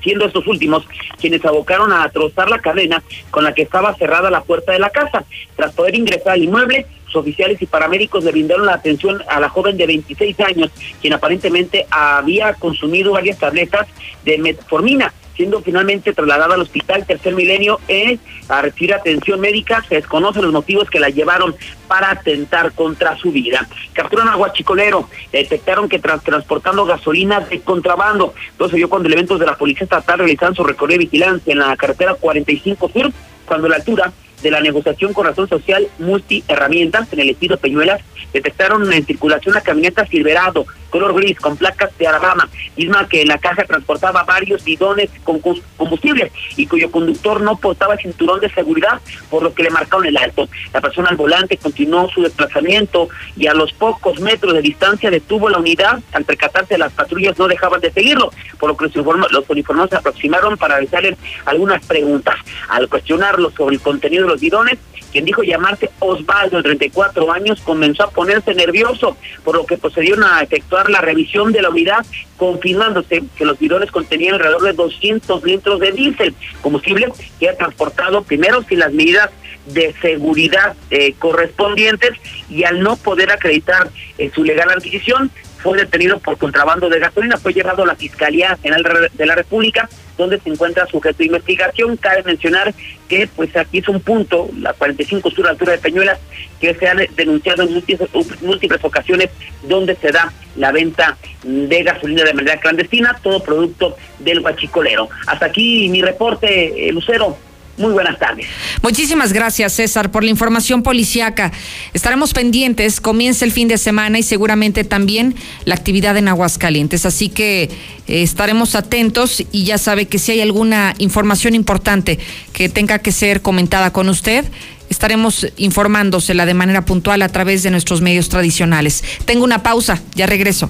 siendo estos últimos quienes abocaron a trozar la cadena con la que estaba cerrada la puerta de la casa. Tras poder ingresar al inmueble, los oficiales y paramédicos le brindaron la atención a la joven de 26 años, quien aparentemente había consumido varias tabletas de metformina siendo finalmente trasladada al hospital Tercer Milenio eh, a recibir atención médica. Se desconocen los motivos que la llevaron para atentar contra su vida. Capturan a Guachicolero, detectaron que tras transportando gasolina de contrabando. Entonces vio cuando elementos de la Policía Estatal realizaron su recorrido de vigilancia en la carretera 45 Sur, cuando la altura de la negociación con razón social multi herramientas en el estilo Peñuelas detectaron en circulación una camioneta Silverado color gris con placas de Alabama, misma que en la caja transportaba varios bidones con combustible y cuyo conductor no portaba cinturón de seguridad, por lo que le marcaron el alto. La persona al volante continuó su desplazamiento y a los pocos metros de distancia detuvo la unidad. Al percatarse las patrullas no dejaban de seguirlo, por lo que los uniformados se aproximaron para realizarle algunas preguntas. Al cuestionarlo sobre el contenido los bidones, quien dijo llamarse Osvaldo, de 34 años, comenzó a ponerse nervioso, por lo que procedieron a efectuar la revisión de la unidad, confirmándose que los bidones contenían alrededor de 200 litros de diésel, combustible que ha transportado primero sin las medidas de seguridad eh, correspondientes y al no poder acreditar eh, su legal adquisición, fue detenido por contrabando de gasolina, fue llevado a la Fiscalía General de la República, donde se encuentra sujeto de investigación. Cabe mencionar que pues aquí es un punto, la 45 sur altura de Peñuelas, que se ha denunciado en múltiples, múltiples ocasiones donde se da la venta de gasolina de manera clandestina, todo producto del guachicolero. Hasta aquí mi reporte, eh, Lucero. Muy buenas tardes. Muchísimas gracias, César, por la información policiaca. Estaremos pendientes, comienza el fin de semana y seguramente también la actividad en Aguascalientes. Así que eh, estaremos atentos y ya sabe que si hay alguna información importante que tenga que ser comentada con usted, estaremos informándosela de manera puntual a través de nuestros medios tradicionales. Tengo una pausa, ya regreso.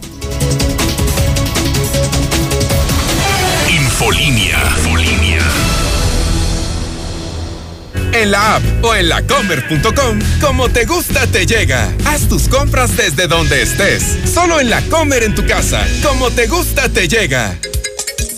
Infolinia. En la app o en lacomer.com, como te gusta te llega. Haz tus compras desde donde estés. Solo en la Comer en tu casa, como te gusta te llega.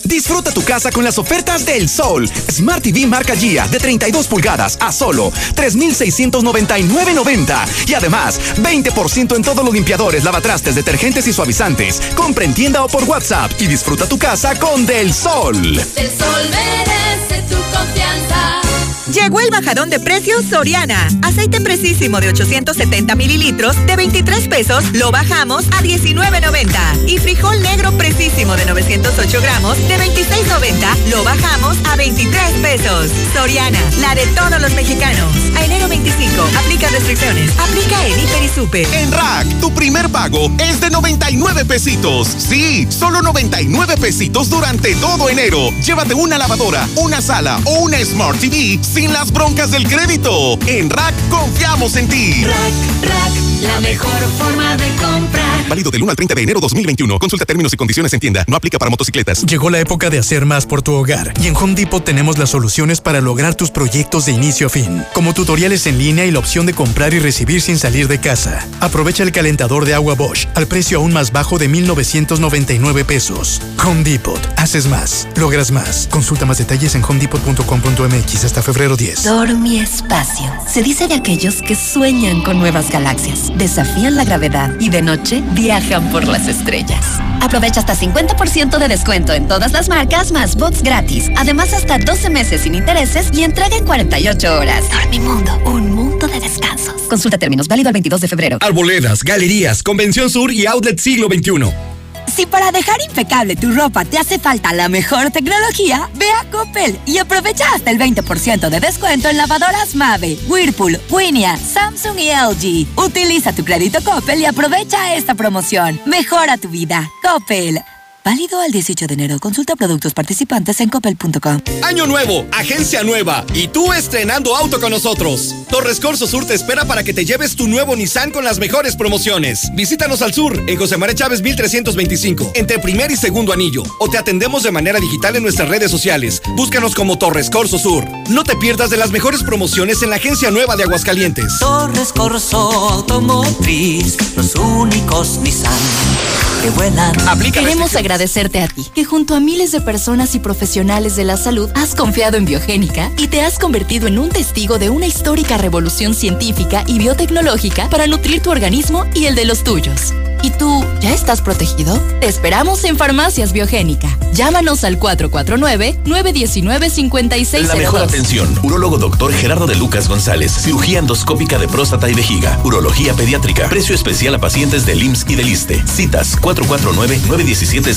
Disfruta tu casa con las ofertas del sol. Smart TV marca Gia de 32 pulgadas a solo 3,699.90. Y además, 20% en todos los limpiadores, lavatrastes, detergentes y suavizantes. Compra en tienda o por WhatsApp y disfruta tu casa con Del Sol. Del Sol merece tu confianza. Llegó el bajadón de precios Soriana. Aceite precisísimo de 870 mililitros de 23 pesos lo bajamos a 19.90. Y frijol negro precisísimo de 908 gramos de 26.90 lo bajamos a 23 pesos. Soriana, la de todos los mexicanos. A enero 25, aplica restricciones. Aplica en Hiper y Super. En Rack, tu primer pago es de 99 pesitos. Sí, solo 99 pesitos durante todo enero. Llévate una lavadora, una sala o una Smart TV sin las broncas del crédito. En Rack confiamos en ti. Rack, Rack, la mejor forma de comprar. Válido del 1 al 30 de enero 2021. Consulta términos y condiciones en tienda. No aplica para motocicletas. Llegó la época de hacer más por tu hogar. Y en Home Depot tenemos las soluciones para lograr tus proyectos de inicio a fin. Como tutoriales en línea y la opción de comprar y recibir sin salir de casa. Aprovecha el calentador de agua Bosch al precio aún más bajo de 1,999 pesos. Home Depot. Haces más. Logras más. Consulta más detalles en homedepot.com.mx hasta febrero Dormi Espacio. Se dice de aquellos que sueñan con nuevas galaxias, desafían la gravedad y de noche viajan por las estrellas. Aprovecha hasta 50% de descuento en todas las marcas más bots gratis. Además, hasta 12 meses sin intereses y entrega en 48 horas. Dormimundo, un mundo de descansos. Consulta términos, válido el 22 de febrero. Arboledas, galerías, Convención Sur y Outlet Siglo XXI. Si para dejar impecable tu ropa te hace falta la mejor tecnología, ve a Coppel y aprovecha hasta el 20% de descuento en lavadoras Mave, Whirlpool, Winia, Samsung y LG. Utiliza tu crédito Coppel y aprovecha esta promoción. Mejora tu vida. Coppel. Válido al 18 de enero. Consulta productos participantes en coppel.com. Año nuevo, agencia nueva y tú estrenando auto con nosotros. Torres Corso Sur te espera para que te lleves tu nuevo Nissan con las mejores promociones. Visítanos al sur en José María Chávez 1325, entre primer y segundo anillo, o te atendemos de manera digital en nuestras redes sociales. Búscanos como Torres Corso Sur. No te pierdas de las mejores promociones en la agencia nueva de Aguascalientes. Torres Corso Automotriz, los únicos Nissan que vuelan. Aplica Queremos agradecerte a ti, que junto a miles de personas y profesionales de la salud has confiado en Biogénica y te has convertido en un testigo de una histórica revolución científica y biotecnológica para nutrir tu organismo y el de los tuyos. ¿Y tú ya estás protegido? Te esperamos en Farmacias Biogénica. Llámanos al 449-919-5602. La mejor atención. Urólogo doctor Gerardo de Lucas González. Cirugía endoscópica de próstata y vejiga. Urología pediátrica. Precio especial a pacientes del IMSS y del ISTE. Citas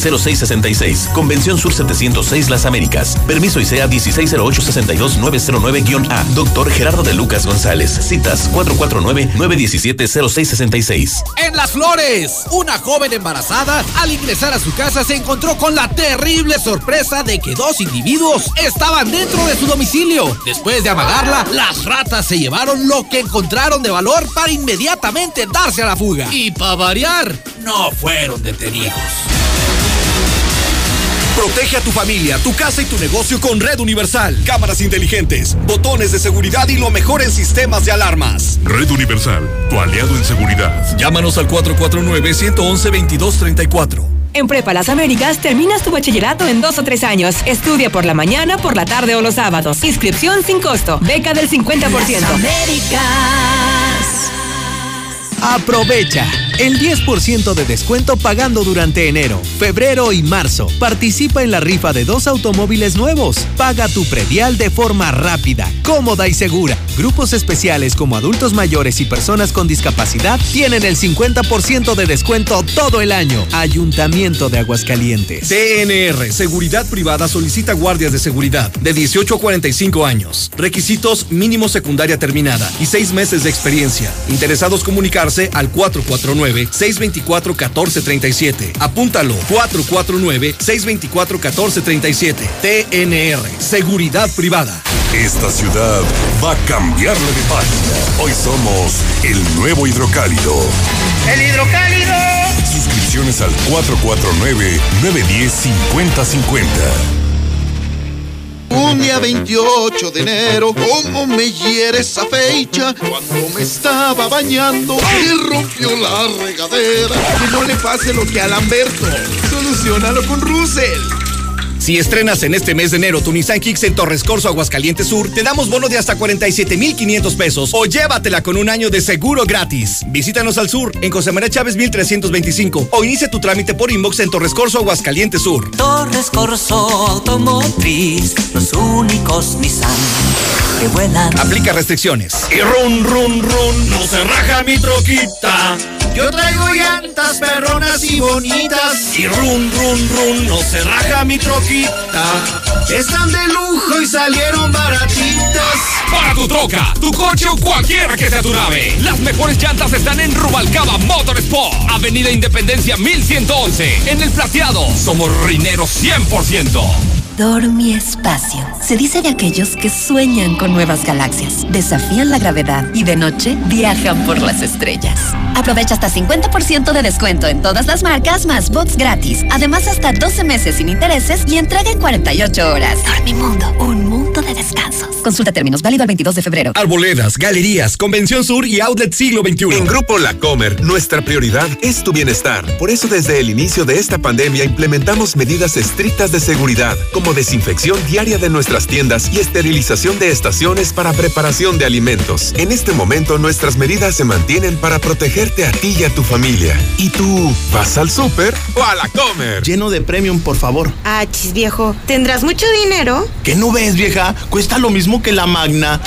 449-917-0666. Convención Sur 706 Las Américas. Permiso ICEA 160862909-A. Doctor Gerardo de Lucas González. Citas 449-917-0666. En Las Flores, una joven embarazada al ingresar a su casa se encontró con la terrible sorpresa de que dos individuos estaban dentro de su domicilio. Después de amagarla, las ratas se llevaron lo que encontraron de valor para inmediatamente darse a la fuga. Y para variar, no fueron detenidos. Protege a tu familia, tu casa y tu negocio con Red Universal. Cámaras inteligentes, botones de seguridad y lo mejor en sistemas de alarmas. Red Universal, tu aliado en seguridad. Llámanos al 449-111-2234. En Prepa Las Américas terminas tu bachillerato en dos o tres años. Estudia por la mañana, por la tarde o los sábados. Inscripción sin costo. Beca del 50%. Aprovecha el 10% de descuento pagando durante enero, febrero y marzo. Participa en la rifa de dos automóviles nuevos. Paga tu predial de forma rápida, cómoda y segura. Grupos especiales como adultos mayores y personas con discapacidad tienen el 50% de descuento todo el año. Ayuntamiento de Aguascalientes. DNR, Seguridad Privada solicita guardias de seguridad de 18 a 45 años. Requisitos mínimo secundaria terminada y seis meses de experiencia. Interesados comunicarse al 449-624-1437. Apúntalo, 449-624-1437. TNR, Seguridad Privada. Esta ciudad va a cambiarle de página. Hoy somos el nuevo hidrocálido. ¡El hidrocálido! Suscripciones al 449-910-5050. Un día 28 de enero, cómo me hiere esa fecha, cuando me estaba bañando y rompió la regadera. Que no le pase lo que a Lamberto. Solucionalo con Russell. Si estrenas en este mes de enero tu Nissan Kicks en Torres Corso Aguascalientes Sur, te damos bono de hasta 47,500 pesos o llévatela con un año de seguro gratis. Visítanos al sur en José María Chávez 1325 o inicia tu trámite por inbox en Torres Corso Aguascalientes Sur. Torres Corso Automotriz, los únicos Nissan que vuelan. Aplica restricciones. Y run, run, run, no se raja mi troquita. Yo traigo llantas perronas y bonitas. Y run, run, run, no se raja mi troquita. Están de lujo y salieron baratitas. Para tu troca, tu coche o cualquiera que sea tu nave. Las mejores llantas están en Rubalcaba Motorsport. Avenida Independencia 1111. En el plateado. Somos rineros 100%. Dormi Espacio. Se dice de aquellos que sueñan con nuevas galaxias, desafían la gravedad y de noche viajan por las estrellas. Aprovecha hasta 50% de descuento en todas las marcas más box gratis. Además, hasta 12 meses sin intereses y entrega en 48 horas. Dormimundo, un mundo de descansos. Consulta términos válido el 22 de febrero. Arboledas, galerías, Convención Sur y Outlet Siglo XXI. En Grupo La Comer, nuestra prioridad es tu bienestar. Por eso, desde el inicio de esta pandemia, implementamos medidas estrictas de seguridad, como desinfección diaria de nuestras tiendas y esterilización de estaciones para preparación de alimentos. En este momento, nuestras medidas se mantienen para protegerte a ti y a tu familia. ¿Y tú vas al súper o a La Comer? Lleno de premium, por favor. Ah, chis viejo, ¿tendrás mucho dinero? ¿Qué no ves, vieja? Cuesta lo mismo que la magna.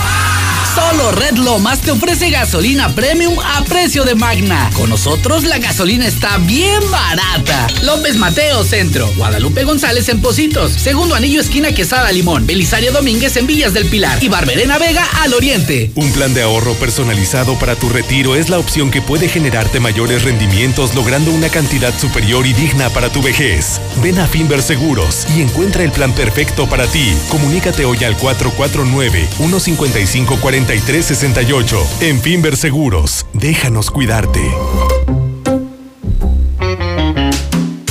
Solo Red Lomas te ofrece gasolina premium a precio de magna. Con nosotros la gasolina está bien barata. López Mateo Centro, Guadalupe González en Positos, Anillo Esquina Quesada Limón, Belisario Domínguez en Villas del Pilar y Barberena Vega al Oriente. Un plan de ahorro personalizado para tu retiro es la opción que puede generarte mayores rendimientos logrando una cantidad superior y digna para tu vejez. Ven a Finver Seguros y encuentra el plan perfecto para ti. Comunícate hoy al 449-155-4368. En Finver Seguros, déjanos cuidarte.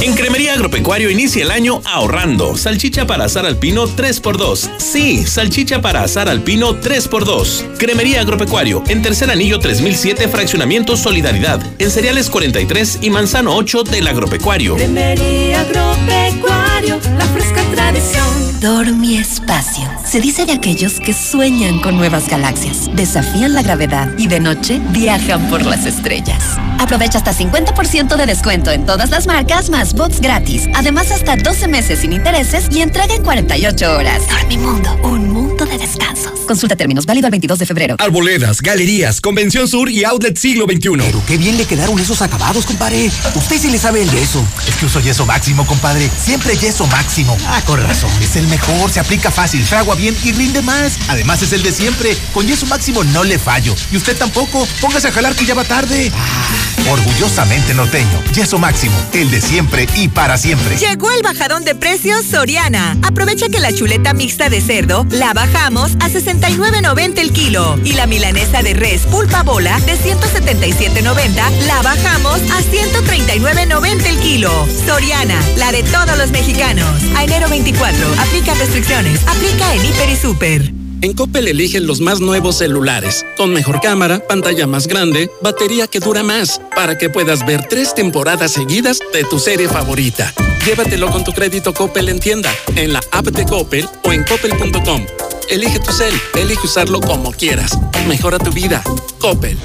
En Cremería Agropecuario inicia el año ahorrando. Salchicha para asar alpino 3x2. Sí, salchicha para asar alpino 3x2. Cremería Agropecuario, en tercer anillo 3007, fraccionamiento Solidaridad. En cereales 43 y manzano 8 del Agropecuario. Cremería Agropecuario, la fresca tradición. Dormi Espacio. Se dice de aquellos que sueñan con nuevas galaxias, desafían la gravedad y de noche viajan por las estrellas. Aprovecha hasta 50% de descuento en todas las marcas más bots gratis. Además, hasta 12 meses sin intereses y entrega en 48 horas. Dormimundo, un mundo de descansos. Consulta términos válido el 22 de febrero. Arboledas, galerías, Convención Sur y Outlet Siglo XXI. Pero qué bien le quedaron esos acabados, compadre. Usted sí le sabe el yeso. Es que uso yeso máximo, compadre. Siempre yeso máximo. Ah, con razón. Es el mejor, se aplica fácil, fragua bien y rinde más. Además es el de siempre. Con yeso máximo no le fallo. Y usted tampoco. Póngase a jalar que ya va tarde. Ah, orgullosamente norteño. Yeso máximo, el de siempre y para siempre. Llegó el bajadón de precios Soriana. Aprovecha que la chuleta mixta de cerdo la bajamos a 69.90 el kilo y la milanesa de res pulpa bola de 177.90 la bajamos a 139.90 el kilo. Soriana, la de todos los mexicanos. A enero 24, aplica restricciones. Aplica en Hiper y Super. En Coppel eligen los más nuevos celulares, con mejor cámara, pantalla más grande, batería que dura más, para que puedas ver tres temporadas seguidas de tu serie favorita. Llévatelo con tu crédito Coppel en tienda, en la app de Coppel o en coppel.com. Elige tu cel, elige usarlo como quieras. Mejora tu vida. Coppel.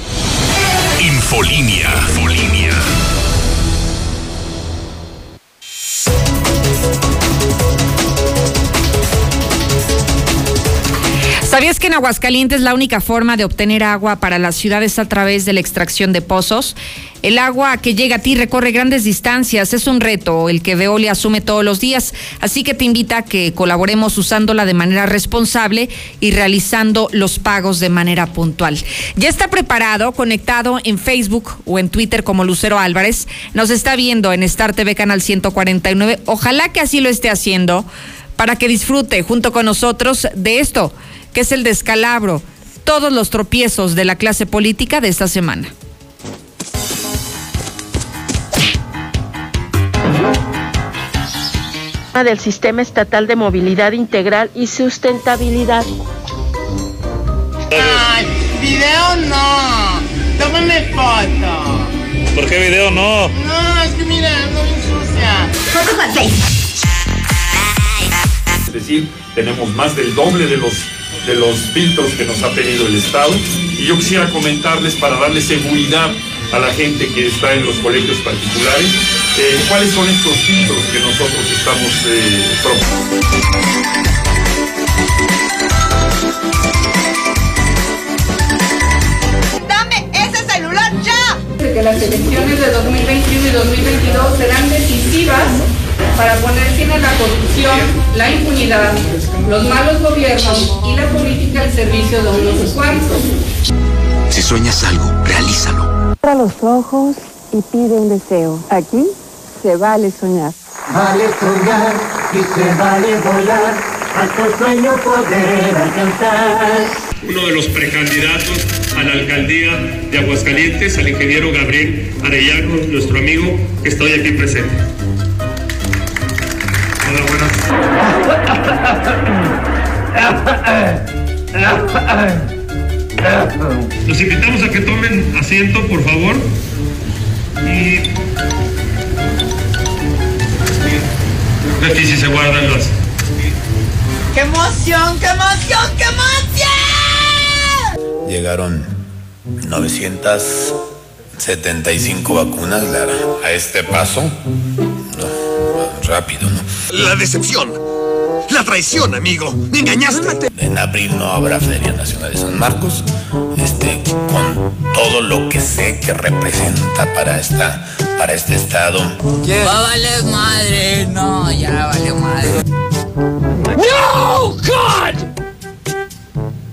Infolinia. Infolinia. ¿Sabías que en Aguascalientes la única forma de obtener agua para la ciudad es a través de la extracción de pozos? El agua que llega a ti recorre grandes distancias, es un reto el que Veolia asume todos los días, así que te invita a que colaboremos usándola de manera responsable y realizando los pagos de manera puntual. Ya está preparado, conectado en Facebook o en Twitter como Lucero Álvarez, nos está viendo en Star TV Canal 149, ojalá que así lo esté haciendo para que disfrute junto con nosotros de esto que es el descalabro, todos los tropiezos de la clase política de esta semana. del Sistema Estatal de Movilidad Integral y Sustentabilidad. Ay, video no. Tómame foto. ¿Por qué video no? No, es que mira, ando bien sucia. Es decir, tenemos más del doble de los, de los filtros que nos ha pedido el Estado. Y yo quisiera comentarles para darle seguridad a la gente que está en los colegios particulares, eh, cuáles son estos filtros que nosotros estamos eh, ¡Dame ese celular ya! que las elecciones de 2021 y 2022 serán decisivas para poner fin a la corrupción, la impunidad, los malos gobiernos y la política al servicio de unos cuantos. Si sueñas algo, realízalo. Cierra los ojos y pide un deseo. Aquí se vale soñar. Vale soñar y se vale volar, hasta sueño poder alcanzar. Uno de los precandidatos a la alcaldía de Aguascalientes, al ingeniero Gabriel Arellano, nuestro amigo, que estoy aquí presente. Los invitamos a que tomen asiento, por favor. Y. Aquí sí se guardan las. ¡Qué emoción, qué emoción, qué emoción! Llegaron 975 vacunas a este paso. No, rápido, ¿no? La decepción, La traición, amigo. Me engañaste. En abril no habrá Feria Nacional de San Marcos, este, con todo lo que sé que representa para esta, para este estado. Va a valer madre. No, ya vale madre. No, God!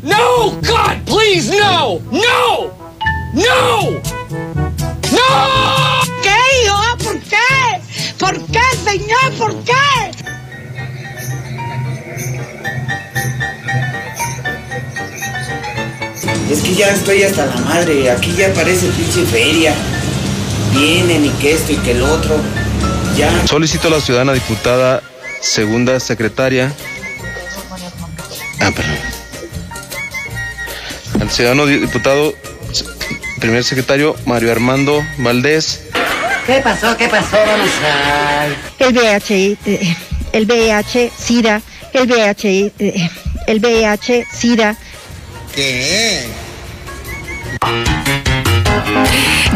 No, God, please, no! No! No! No! ¿Qué, hijo? ¿Por qué? ¿Por qué, señor? ¿Por qué? Es que ya estoy hasta la madre, aquí ya parece pinche feria. Vienen y que esto y que el otro. Ya. Solicito a la ciudadana diputada segunda secretaria. Ah, perdón. Al ciudadano diputado primer secretario Mario Armando Valdés. ¿Qué pasó? ¿Qué pasó? Vamos a... El VHI, eh, el VIH, SIDA, el VHI, eh, el VIH, SIDA. ¿Qué?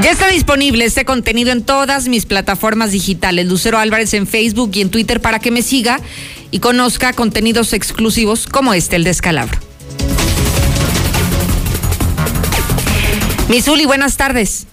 Ya está disponible este contenido en todas mis plataformas digitales. Lucero Álvarez en Facebook y en Twitter para que me siga y conozca contenidos exclusivos como este, el descalabro. Misuli, buenas tardes.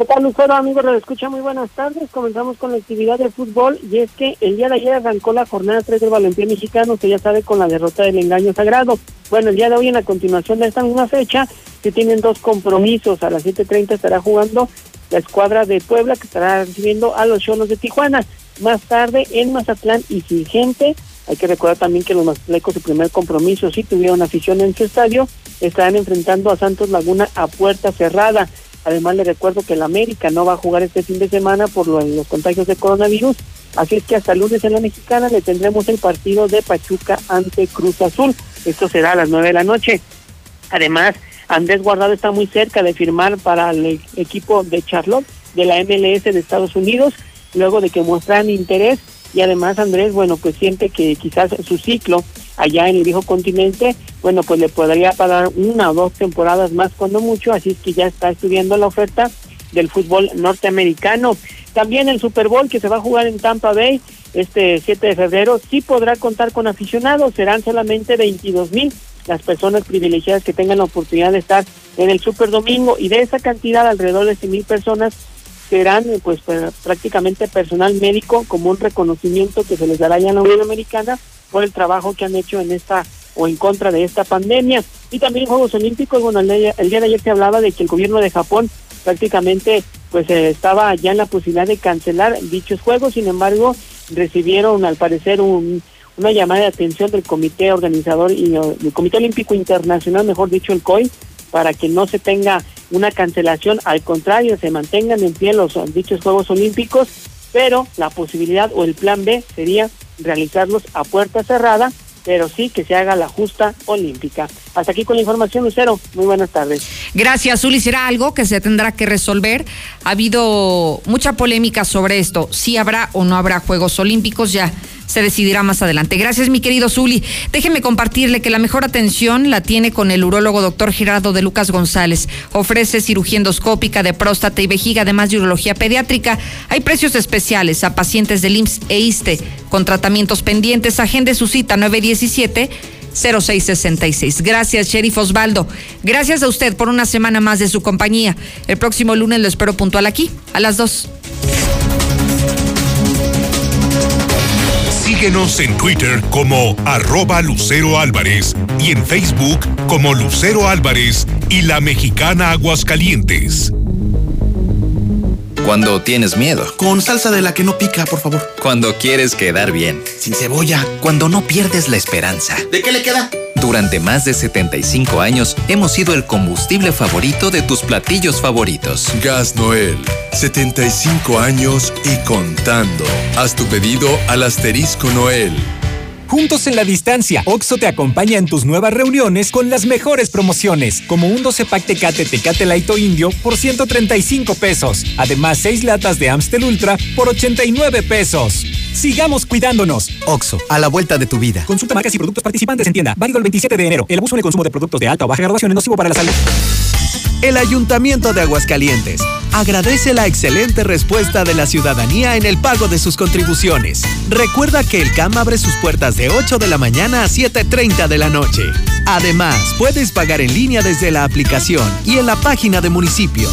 ¿Qué tal, Lucero? Amigos, lo escucha muy buenas tardes. Comenzamos con la actividad de fútbol y es que el día de ayer arrancó la jornada 3 del balompié mexicano, que ya sabe, con la derrota del engaño sagrado. Bueno, el día de hoy, en la continuación de esta misma fecha, que tienen dos compromisos. A las 7.30 estará jugando la escuadra de Puebla, que estará recibiendo a los Cholos de Tijuana. Más tarde, en Mazatlán y sin gente. Hay que recordar también que los mazatlecos, su primer compromiso, sí tuvieron afición en su estadio, estarán enfrentando a Santos Laguna a puerta cerrada. Además, le recuerdo que el América no va a jugar este fin de semana por los contagios de coronavirus. Así es que hasta lunes en la mexicana le tendremos el partido de Pachuca ante Cruz Azul. Esto será a las nueve de la noche. Además, Andrés Guardado está muy cerca de firmar para el equipo de Charlotte de la MLS de Estados Unidos, luego de que muestran interés y además Andrés, bueno, pues siente que quizás su ciclo allá en el viejo continente, bueno, pues le podría pagar una o dos temporadas más cuando mucho, así es que ya está estudiando la oferta del fútbol norteamericano. También el Super Bowl que se va a jugar en Tampa Bay este 7 de febrero sí podrá contar con aficionados, serán solamente 22 mil las personas privilegiadas que tengan la oportunidad de estar en el Super Domingo y de esa cantidad alrededor de 100 mil personas serán pues prácticamente personal médico como un reconocimiento que se les dará ya en la Unión Americana por el trabajo que han hecho en esta o en contra de esta pandemia. Y también Juegos Olímpicos, bueno, el día, de ayer se hablaba de que el gobierno de Japón prácticamente pues eh, estaba ya en la posibilidad de cancelar dichos juegos, sin embargo recibieron al parecer un, una llamada de atención del comité organizador y del Comité Olímpico Internacional, mejor dicho el COI, para que no se tenga una cancelación, al contrario, se mantengan en pie los dichos Juegos Olímpicos, pero la posibilidad o el plan B sería realizarlos a puerta cerrada, pero sí que se haga la justa olímpica. Hasta aquí con la información, Lucero. Muy buenas tardes. Gracias, Uli. Será algo que se tendrá que resolver. Ha habido mucha polémica sobre esto. Si habrá o no habrá Juegos Olímpicos, ya se decidirá más adelante. Gracias, mi querido Zuli. Déjeme compartirle que la mejor atención la tiene con el urólogo doctor Gerardo de Lucas González. Ofrece cirugía endoscópica de próstata y vejiga, además de urología pediátrica. Hay precios especiales a pacientes del IMSS e ISTE con tratamientos pendientes. Agende su cita 917 0666. Gracias, Sheriff Osvaldo. Gracias a usted por una semana más de su compañía. El próximo lunes lo espero puntual aquí, a las 2. Síguenos en Twitter como arroba Lucero Álvarez y en Facebook como Lucero Álvarez y la mexicana Aguascalientes. Cuando tienes miedo. Con salsa de la que no pica, por favor. Cuando quieres quedar bien. Sin cebolla. Cuando no pierdes la esperanza. ¿De qué le queda? Durante más de 75 años hemos sido el combustible favorito de tus platillos favoritos. Gas Noel, 75 años y contando. Haz tu pedido al asterisco Noel. Juntos en la distancia, Oxo te acompaña en tus nuevas reuniones con las mejores promociones, como un 12 pack Tecate Tecate Light o Indio por 135 pesos. Además, 6 latas de Amstel Ultra por 89 pesos. Sigamos cuidándonos. Oxo, a la vuelta de tu vida. Consulta marcas y productos participantes en tienda. Válido el 27 de enero. El abuso en el consumo de productos de alta o baja graduación es nocivo para la salud. El Ayuntamiento de Aguascalientes agradece la excelente respuesta de la ciudadanía en el pago de sus contribuciones. Recuerda que el CAM abre sus puertas de 8 de la mañana a 7.30 de la noche. Además, puedes pagar en línea desde la aplicación y en la página de municipio.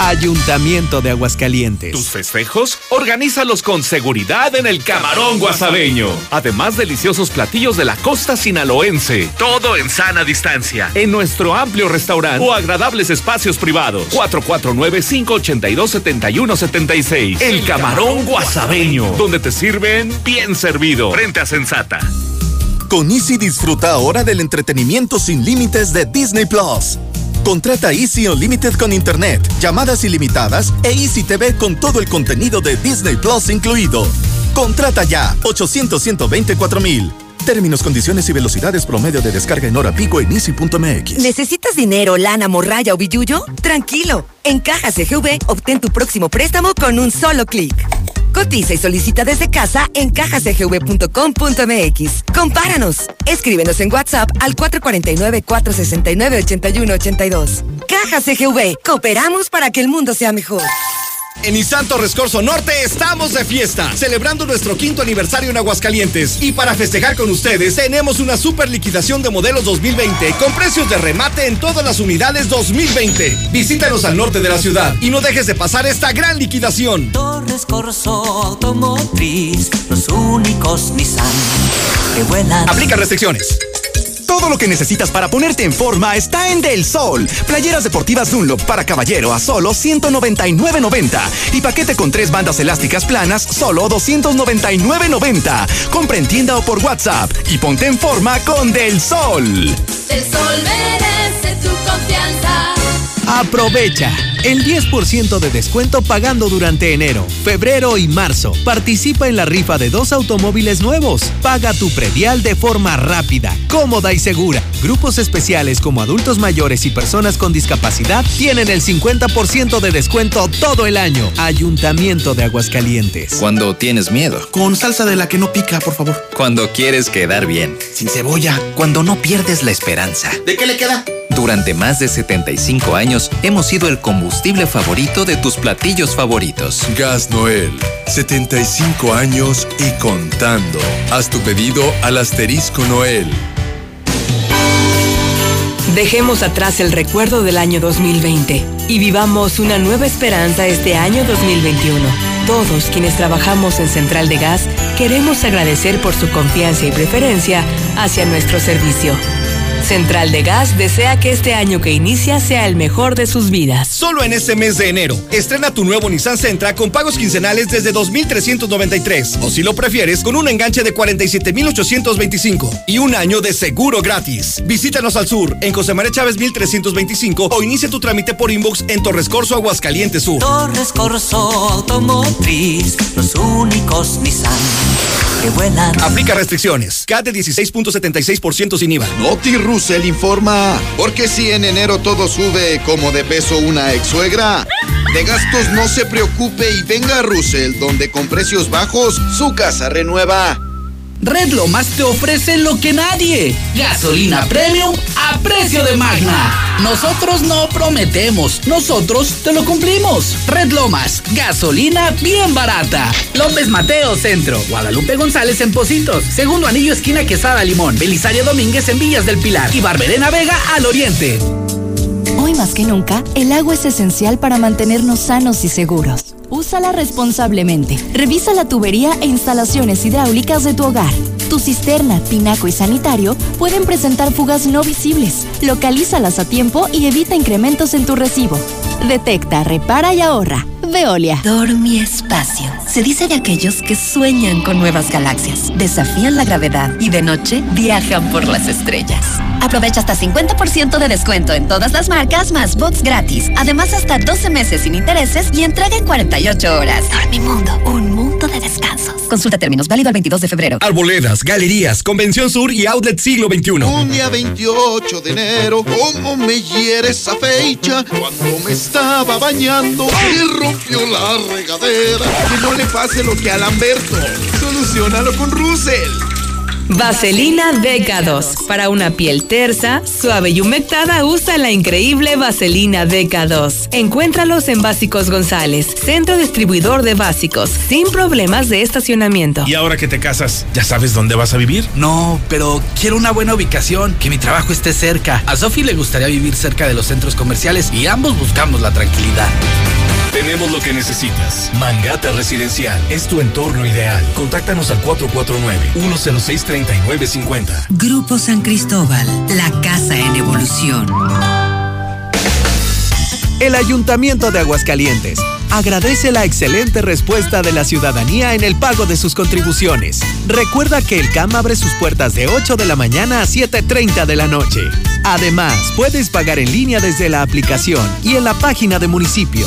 Ayuntamiento de Aguascalientes. ¿Tus festejos? Organízalos con seguridad en el Camarón Guasabeño. Además, deliciosos platillos de la costa sinaloense. Todo en sana distancia. En nuestro amplio restaurante o agradables espacios privados. 449-582-7176. El Camarón Guasabeño. Donde te sirven bien servido. Frente a Sensata. Con Easy disfruta ahora del entretenimiento sin límites de Disney Plus. Contrata Easy Unlimited con Internet, llamadas ilimitadas e Easy TV con todo el contenido de Disney Plus incluido. Contrata ya 800 124 mil. Términos, condiciones y velocidades promedio de descarga en hora pico en easy.mx. ¿Necesitas dinero, lana, morralla o billuyo? Tranquilo. En Caja CGV obtén tu próximo préstamo con un solo clic. Cotiza y solicita desde casa en cajacgv.com.mx. Compáranos. Escríbenos en WhatsApp al 449-469-8182. Caja CGV. Cooperamos para que el mundo sea mejor. En Nissan Torres Corso Norte estamos de fiesta, celebrando nuestro quinto aniversario en Aguascalientes. Y para festejar con ustedes, tenemos una super liquidación de modelos 2020 con precios de remate en todas las unidades 2020. Visítanos al norte de la ciudad y no dejes de pasar esta gran liquidación. Torres Corso Automotriz, los únicos Nissan que vuelan. Aplica restricciones. Todo lo que necesitas para ponerte en forma está en Del Sol. Playeras deportivas Dunlop para caballero a solo 199.90 y paquete con tres bandas elásticas planas solo 299.90. Compra en tienda o por WhatsApp y ponte en forma con Del Sol. Del Sol merece tu confianza. Aprovecha el 10% de descuento pagando durante enero, febrero y marzo. Participa en la rifa de dos automóviles nuevos. Paga tu predial de forma rápida, cómoda y segura. Grupos especiales como adultos mayores y personas con discapacidad tienen el 50% de descuento todo el año. Ayuntamiento de Aguascalientes. Cuando tienes miedo. Con salsa de la que no pica, por favor. Cuando quieres quedar bien. Sin cebolla. Cuando no pierdes la esperanza. ¿De qué le queda? Durante más de 75 años hemos sido el combustible favorito de tus platillos favoritos. Gas Noel, 75 años y contando. Haz tu pedido al asterisco Noel. Dejemos atrás el recuerdo del año 2020 y vivamos una nueva esperanza este año 2021. Todos quienes trabajamos en Central de Gas queremos agradecer por su confianza y preferencia hacia nuestro servicio. Central de Gas desea que este año que inicia sea el mejor de sus vidas. Solo en este mes de enero, estrena tu nuevo Nissan Sentra con pagos quincenales desde 2,393. O si lo prefieres, con un enganche de 47,825 y un año de seguro gratis. Visítanos al sur, en José María Chávez 1325 o inicia tu trámite por inbox en Torres Corso, Aguascalientes Sur. Torres Corso Automotriz, los únicos Nissan que vuelan. Aplica restricciones. CAT de 16.76% sin IVA. Noti Russell informa. Porque si en enero todo sube como de peso una ex suegra, de gastos no se preocupe y venga a Russell, donde con precios bajos su casa renueva. Red Lomas te ofrece lo que nadie. Gasolina premium a precio de magna. Nosotros no prometemos, nosotros te lo cumplimos. Red Lomas, gasolina bien barata. López Mateo Centro, Guadalupe González en Positos, Segundo Anillo esquina Quesada Limón, Belisario Domínguez en Villas del Pilar y Barberena Vega al Oriente. Hoy más que nunca, el agua es esencial para mantenernos sanos y seguros. Úsala responsablemente. Revisa la tubería e instalaciones hidráulicas de tu hogar. Tu cisterna, tinaco y sanitario pueden presentar fugas no visibles. Localízalas a tiempo y evita incrementos en tu recibo. Detecta, repara y ahorra. Veolia. Dormi Espacio. Se dice de aquellos que sueñan con nuevas galaxias, desafían la gravedad y de noche viajan por las estrellas. Aprovecha hasta 50% de descuento en todas las marcas más box gratis. Además, hasta 12 meses sin intereses y entrega en 48 horas. Dormimundo, un mundo de descansos. Consulta términos, válido el 22 de febrero. Arboledas, galerías, Convención Sur y Outlet Siglo XXI. Un día 28 de enero, ¿cómo me hiere esa fecha? Cuando me estaba bañando y rompió la regadera. Que no le pase lo que a Lamberto. Solucionalo con Russell. Vaselina DK2. Para una piel tersa, suave y humectada, usa la increíble Vaselina DK2. Encuéntralos en Básicos González, centro distribuidor de básicos, sin problemas de estacionamiento. ¿Y ahora que te casas, ya sabes dónde vas a vivir? No, pero quiero una buena ubicación, que mi trabajo esté cerca. A Sofi le gustaría vivir cerca de los centros comerciales y ambos buscamos la tranquilidad. Tenemos lo que necesitas. Mangata Residencial es tu entorno ideal. Contáctanos al 449-106-3950. Grupo San Cristóbal, la casa en evolución. El Ayuntamiento de Aguascalientes agradece la excelente respuesta de la ciudadanía en el pago de sus contribuciones. Recuerda que el CAM abre sus puertas de 8 de la mañana a 7.30 de la noche. Además, puedes pagar en línea desde la aplicación y en la página de municipio.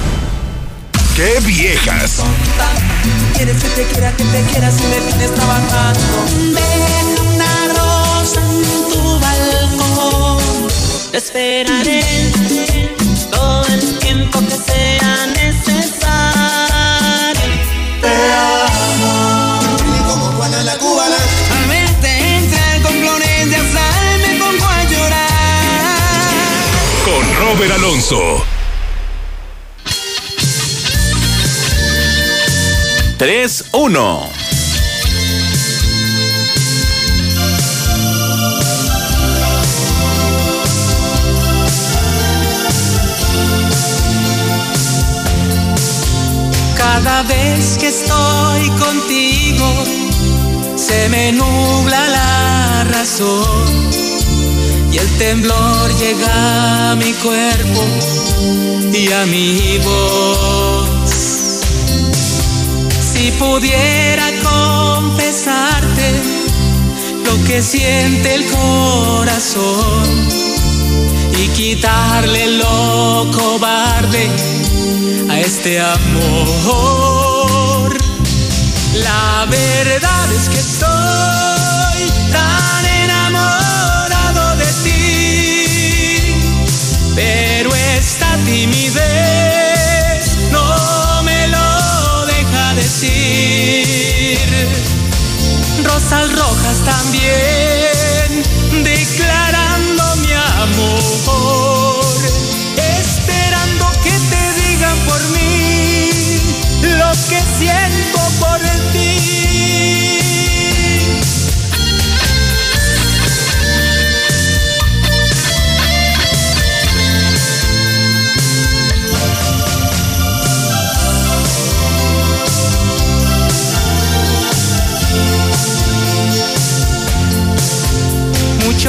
¡Qué viejas! Quieres que te quiera, que te quiera si me tienes trabajando. Deja una rosa en tu balcón. Te esperaré todo el tiempo que sea necesario. Te amo. Como Juana la cubana. Al verte entrar con flores de azar me pongo a llorar. Con Robert Alonso. 3-1. Cada vez que estoy contigo, se me nubla la razón y el temblor llega a mi cuerpo y a mi voz. Si pudiera confesarte lo que siente el corazón y quitarle lo cobarde a este amor. La verdad es que estoy tan enamorado de ti, pero esta timidez no decir. Rosas rojas también, declarando mi amor, esperando que te digan por mí lo que siento por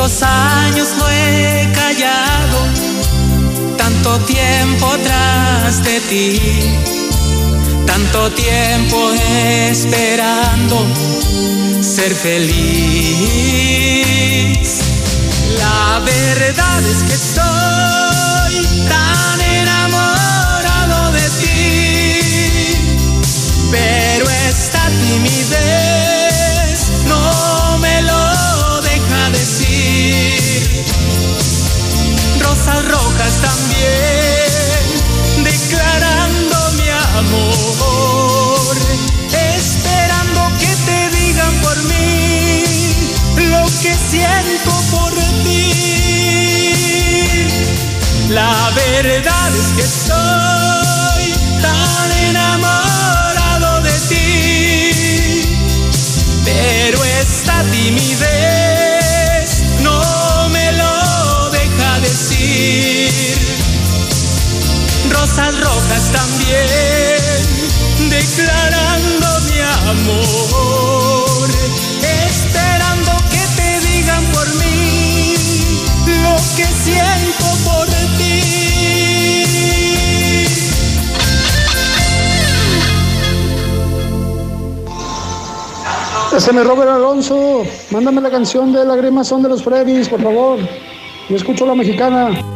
Muchos años lo he callado, tanto tiempo tras de ti, tanto tiempo esperando ser feliz. La verdad es que estoy tan enamorado de ti, pero esta timidez Rosas rojas también, declarando mi amor, esperando que te digan por mí lo que siento por ti. La verdad es que estoy tan enamorado de ti, pero esta timidez declarando mi amor, esperando que te digan por mí que siento por ti. Ese me Robert Alonso. Mándame la canción de Lágrimas son de los Freddy's, por favor. Yo escucho la mexicana.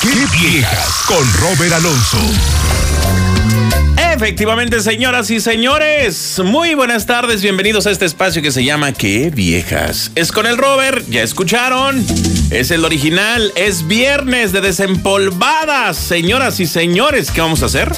Qué viejas, con Robert Alonso. Efectivamente, señoras y señores, muy buenas tardes, bienvenidos a este espacio que se llama Qué viejas. Es con el Robert, ya escucharon, es el original, es viernes de desempolvadas, señoras y señores, ¿qué vamos a hacer?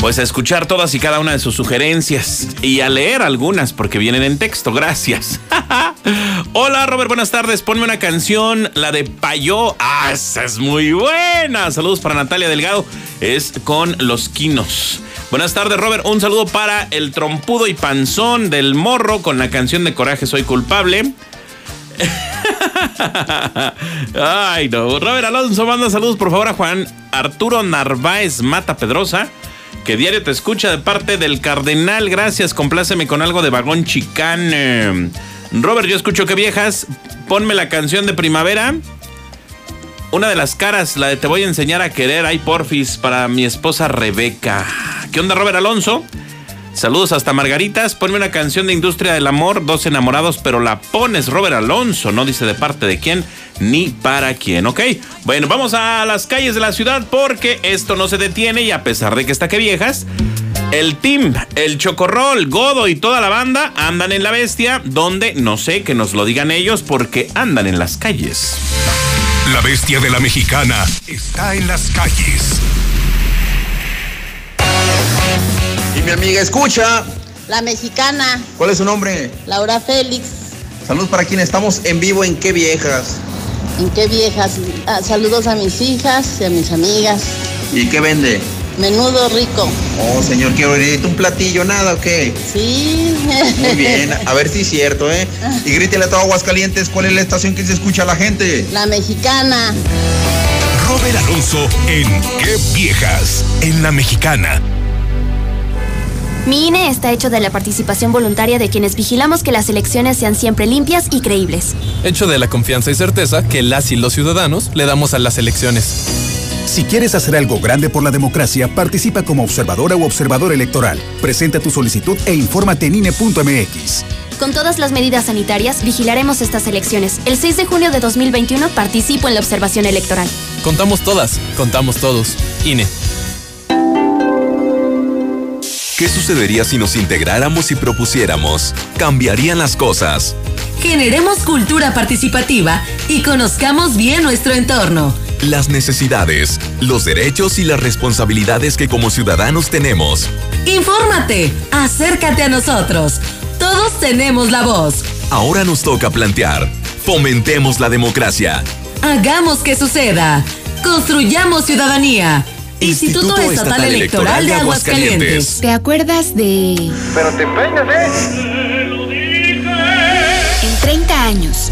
Pues a escuchar todas y cada una de sus sugerencias y a leer algunas porque vienen en texto, gracias. Hola Robert, buenas tardes, ponme una canción, la de Payó, ah, esa es muy buena. Saludos para Natalia Delgado, es con Los Quinos. Buenas tardes, Robert. Un saludo para el trompudo y panzón del morro con la canción de Coraje Soy Culpable. Ay, no. Robert Alonso manda saludos, por favor, a Juan Arturo Narváez Mata Pedrosa, que diario te escucha de parte del Cardenal. Gracias, compláceme con algo de vagón chicane. Robert, yo escucho que viejas. Ponme la canción de primavera. Una de las caras, la de Te voy a enseñar a querer, ay porfis, para mi esposa Rebeca. ¿Qué onda, Robert Alonso? Saludos hasta Margaritas. Ponme una canción de Industria del Amor, Dos Enamorados, pero la pones Robert Alonso. No dice de parte de quién ni para quién, ¿ok? Bueno, vamos a las calles de la ciudad porque esto no se detiene y a pesar de que está que viejas, el team, el Chocorrol, Godo y toda la banda andan en la bestia, donde no sé que nos lo digan ellos porque andan en las calles. La bestia de la mexicana está en las calles. Y mi amiga escucha. La mexicana, ¿Cuál es su nombre? Laura Félix. Saludos para quienes estamos en vivo en Qué Viejas. ¿En qué viejas? Ah, saludos a mis hijas y a mis amigas. ¿Y qué vende? Menudo rico. Oh, señor, quiero ahorita un platillo, nada, ¿o qué? Sí. Muy bien, a ver si es cierto, ¿eh? Y grítele a todo Aguascalientes, ¿cuál es la estación que se escucha a la gente? La mexicana. Robert Alonso en Qué viejas en la mexicana. Mi INE está hecho de la participación voluntaria de quienes vigilamos que las elecciones sean siempre limpias y creíbles. Hecho de la confianza y certeza que las y los ciudadanos le damos a las elecciones. Si quieres hacer algo grande por la democracia, participa como observadora o observador electoral. Presenta tu solicitud e infórmate en INE.mx. Con todas las medidas sanitarias, vigilaremos estas elecciones. El 6 de junio de 2021 participo en la observación electoral. Contamos todas, contamos todos. INE. ¿Qué sucedería si nos integráramos y propusiéramos? Cambiarían las cosas. Generemos cultura participativa y conozcamos bien nuestro entorno. Las necesidades, los derechos y las responsabilidades que como ciudadanos tenemos. Infórmate, acércate a nosotros. Todos tenemos la voz. Ahora nos toca plantear. Fomentemos la democracia. Hagamos que suceda. Construyamos ciudadanía. Instituto, Estatal, Electoral, de Aguascalientes. ¿Te acuerdas de...? Pero te peinas, ¿eh? En 30 años,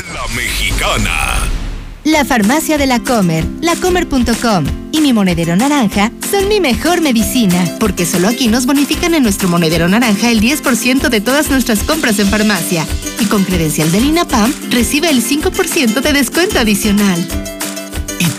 Mexicana. La farmacia de la Comer, lacomer.com y mi monedero naranja son mi mejor medicina, porque solo aquí nos bonifican en nuestro monedero naranja el 10% de todas nuestras compras en farmacia. Y con credencial del INAPAM recibe el 5% de descuento adicional.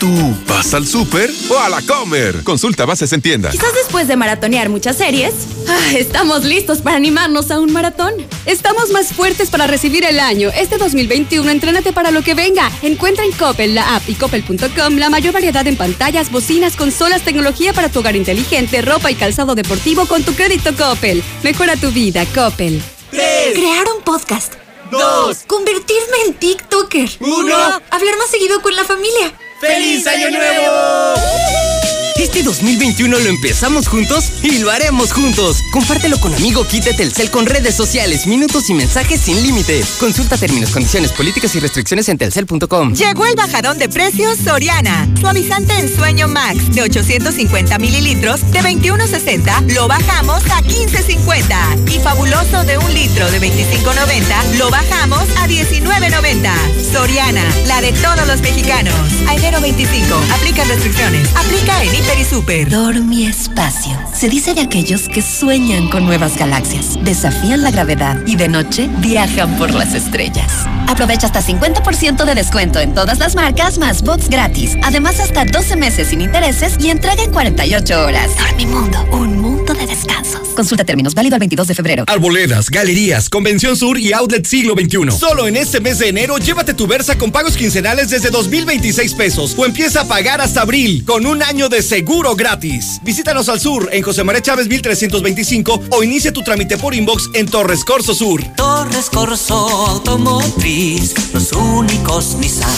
¿Y tú vas al súper o a la comer? Consulta bases en tienda. Quizás después de maratonear muchas series, ah, estamos listos para animarnos a un maratón. Estamos más fuertes para recibir el año. Este 2021 entrénate para lo que venga. Encuentra en Coppel, la app y coppel.com la mayor variedad en pantallas, bocinas, consolas, tecnología para tu hogar inteligente, ropa y calzado deportivo con tu crédito Coppel. Mejora tu vida, Coppel. Crear un podcast. Dos. Convertirme en TikToker. Uno. Hablar más seguido con la familia. ¡Feliz Año Nuevo! Este 2021 lo empezamos juntos y lo haremos juntos. Compártelo con amigo Kit de Telcel con redes sociales, minutos y mensajes sin límite. Consulta términos, condiciones, políticas y restricciones en telcel.com. Llegó el bajadón de precios Soriana. Suavizante en sueño Max de 850 mililitros de 21.60 lo bajamos a 15.50. Y fabuloso de un litro de 25.90 lo bajamos a 19.90. Soriana, la de todos los mexicanos. A enero 25. Aplica restricciones. Aplica en Hiper y Super. Dormi Espacio. Se dice de aquellos que sueñan con nuevas galaxias, desafían la gravedad y de noche viajan por las estrellas. Aprovecha hasta 50% de descuento en todas las marcas más box gratis. Además, hasta 12 meses sin intereses y entrega en 48 horas. Dormimundo, un mundo de descansos. Consulta términos, válido al 22 de febrero. Arboledas, galerías, Convención Sur y Outlet Siglo XXI. Solo en este mes de enero, llévate tu Versa con pagos quincenales desde 2,026 pesos o empieza a pagar hasta abril con un año de seguro gratis. Visítanos al sur en José María Chávez 1325 o inicia tu trámite por inbox en Torres Corso Sur. Torres Corso Automotriz, los únicos Nissan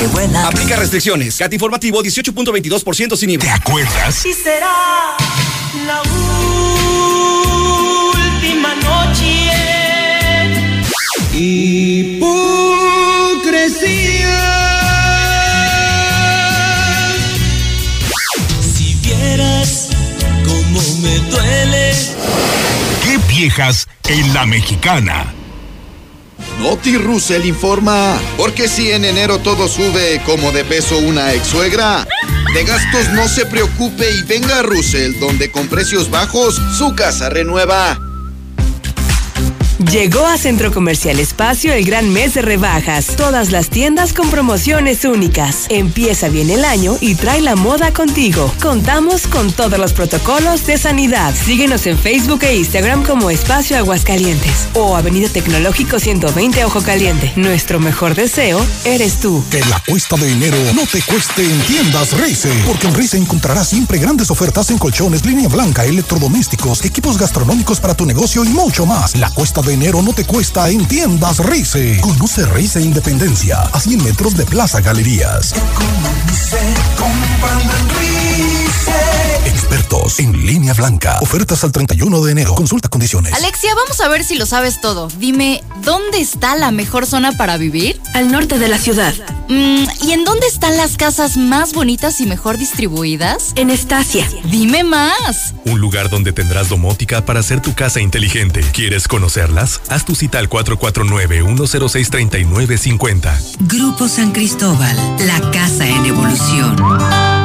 que vuelan. Aplica restricciones. CAT informativo 18.22% sin IVA. ¿Te acuerdas? Y será la última noche. Hipocresía. En la mexicana? Noti Russell informa, porque si en enero todo sube como de peso una ex suegra, de gastos no se preocupe y venga a Russell, donde con precios bajos su casa renueva. Llegó a Centro Comercial Espacio el gran mes de rebajas. Todas las tiendas con promociones únicas. Empieza bien el año y trae la moda contigo. Contamos con todos los protocolos de sanidad. Síguenos en Facebook e Instagram como Espacio Aguascalientes o Avenida Tecnológico 120 Ojo Caliente. Nuestro mejor deseo eres tú. Que la cuesta de enero no te cueste en tiendas Rice, porque en Rice encontrarás siempre grandes ofertas en colchones, línea blanca, electrodomésticos, equipos gastronómicos para tu negocio y mucho más. La cuesta de enero no te cuesta en tiendas Rice. Conoce Rice Independencia, a 100 metros de Plaza Galerías. En línea blanca. Ofertas al 31 de enero. Consulta condiciones. Alexia, vamos a ver si lo sabes todo. Dime, ¿dónde está la mejor zona para vivir? Al norte de la ciudad. Mm, ¿Y en dónde están las casas más bonitas y mejor distribuidas? En Estacia. Dime más. Un lugar donde tendrás domótica para hacer tu casa inteligente. ¿Quieres conocerlas? Haz tu cita al 449-106-3950. Grupo San Cristóbal, la casa en evolución.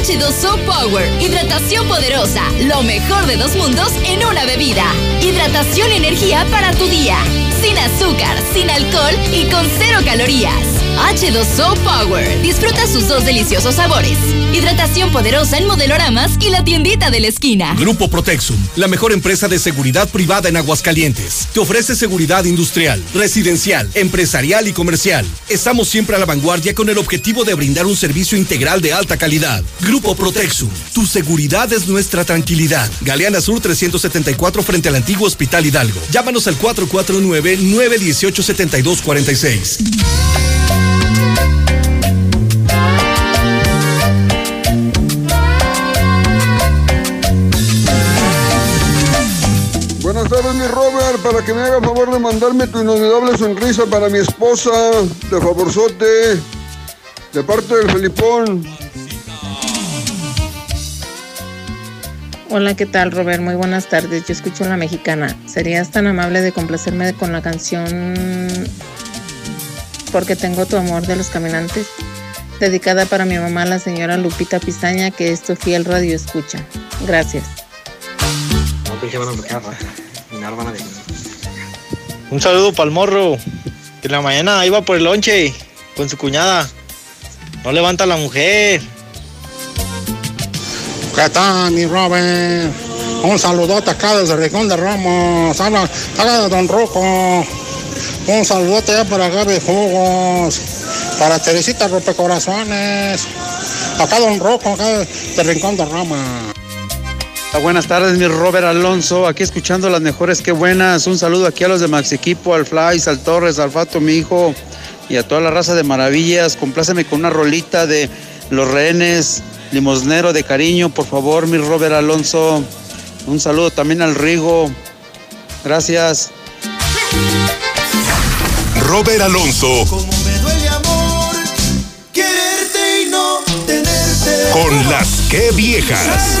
Recárgate con H2O Power. Hidratación poderosa. Lo mejor de dos mundos en una bebida. Hidratación y energía para tu día. Sin azúcar, sin alcohol y con cero calorías. H2O Power. Disfruta sus dos deliciosos sabores. Hidratación poderosa en modeloramas y la tiendita de la esquina. Grupo Protexum, la mejor empresa de seguridad privada en Aguascalientes. Te ofrece seguridad industrial, residencial, empresarial y comercial. Estamos siempre a la vanguardia con el objetivo de brindar un servicio integral de alta calidad. Grupo Protexum, tu seguridad es nuestra tranquilidad. Galeana Sur 374 frente al antiguo Hospital Hidalgo. Llámanos al 449-918-7246. Buenas tardes, mi Robert, para que me haga favor de mandarme tu inolvidable sonrisa para mi esposa, de favorzote, de parte del Felipón. Hola, ¿qué tal, Robert? Muy buenas tardes. Yo escucho La Mexicana. ¿Serías tan amable de complacerme con la canción Porque tengo tu amor de los caminantes? Dedicada para mi mamá, la señora Lupita Pizaña, que es tu fiel radio escucha. Gracias. Un saludo para el morro, que en la mañana iba por el lonche con su cuñada. No levanta la mujer. ¿Qué tal, mi Robert? Un saludote acá desde Rincón de Ramos. Habla, habla de Don Rojo. Un saludote ya para Gaby Jugos. Para Teresita Rompecorazones. Acá Don Rojo, acá de Rincón de Ramos. Buenas tardes, mi Robert Alonso. Aquí escuchando las mejores que buenas. Un saludo aquí a los de Max Equipo, al Fly, al Torres, al Fato, mi hijo, y a toda la raza de maravillas. Compláceme con una rolita de Los Rehenes, Limosnero de Cariño, por favor, mi Robert Alonso. Un saludo también al Rigo. Gracias. Robert Alonso Quererte y no tenerte. con las que viejas.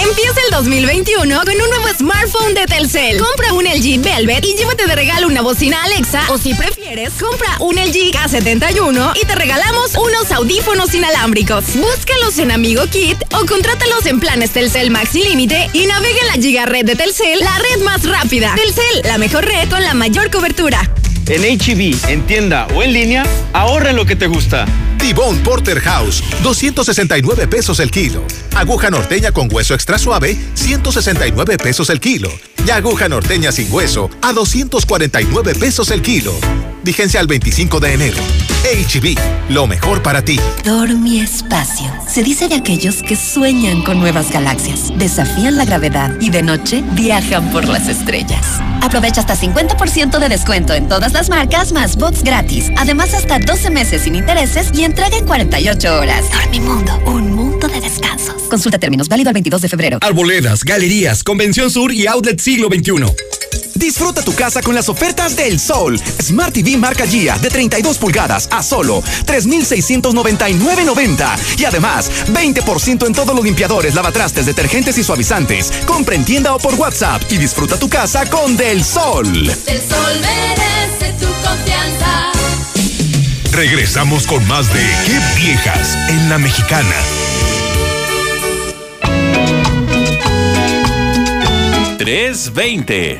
Empieza el 2021 con un nuevo smartphone de Telcel. Compra un LG Velvet y llévate de regalo una bocina Alexa o si prefieres, compra un LG K71 y te regalamos unos audífonos inalámbricos. Búscalos en Amigo Kit o contrátalos en planes Telcel Maxi Límite y navega en la Giga Red de Telcel, la red más rápida. Telcel, la mejor red con la mayor cobertura. En HB, en tienda o en línea, ahorra lo que te gusta. Tibón Porter House, 269 pesos el kilo. Aguja norteña con hueso extra suave, 169 pesos el kilo. Y aguja norteña sin hueso, a 249 pesos el kilo. Vigencia al 25 de enero. HB, lo mejor para ti. Dormi Espacio. Se dice de aquellos que sueñan con nuevas galaxias, desafían la gravedad y de noche viajan por las estrellas. Aprovecha hasta 50% de descuento en todas las marcas más box gratis. Además, hasta 12 meses sin intereses y entrega en 48 horas. Dormimundo, un mundo de descansos. Consulta términos válido el 22 de febrero. Arboledas, galerías, Convención Sur y Outlet Siglo XXI. Disfruta tu casa con las ofertas del Sol. Smart TV marca Gia de 32 pulgadas a solo 3,699.90. Y además, 20% en todos los limpiadores, lavatrastes, detergentes y suavizantes. Compra en tienda o por WhatsApp y disfruta tu casa con Del Sol. El sol merece tu confianza. Regresamos con más de Qué Viejas en la Mexicana. Tres veinte.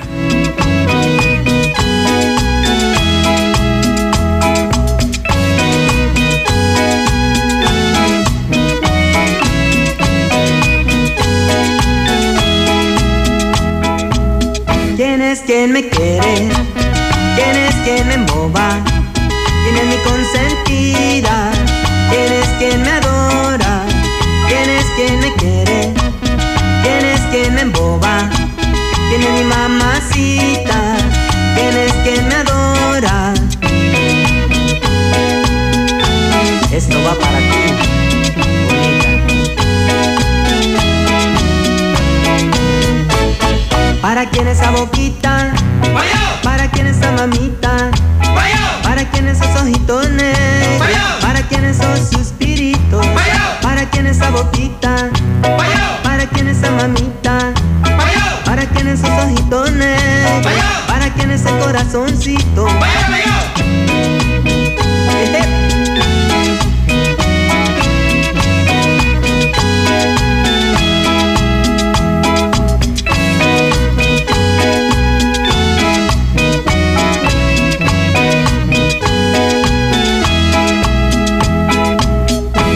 ¿Quién es quien me quiere? ¿Quién es quien me emboba? ¿Quién es mi consentida? ¿Quién es quien me adora? ¿Quién es quien me quiere? ¿Quién es quien me emboba? ¿Quién es mi mamacita? ¿Quién es quien me adora? Esto va para ti, bonita. ¿Para quién esa boquita? ¿Para quién esa mamita? ¿Para quién esos ojitos negros? ¿Para quién esos suspiritos? ¿Para quién esa boquita? ¿Para quién esa mamita? ¿Para quién esos ojitos negros? ¿Para quién ese corazoncito? Eje.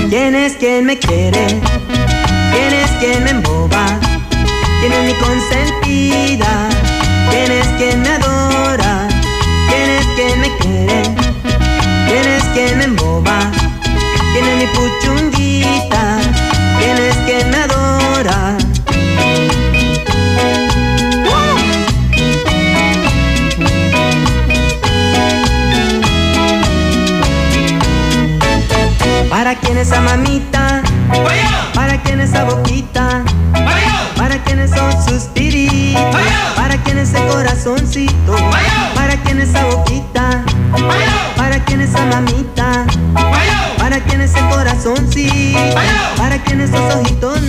¿Quién es quien me quiere? ¿Quién es quien me consentida? ¿Quién es quien me adora? ¿Quién es quien me quiere? ¿Quién es quien me emboba? ¿Quién mi puchunguita? ¿Quién es quien me adora? ¿Para quién esa mamita? Esa mamita? ¿Para quién ese corazoncito? ¿Para quién esos ojitos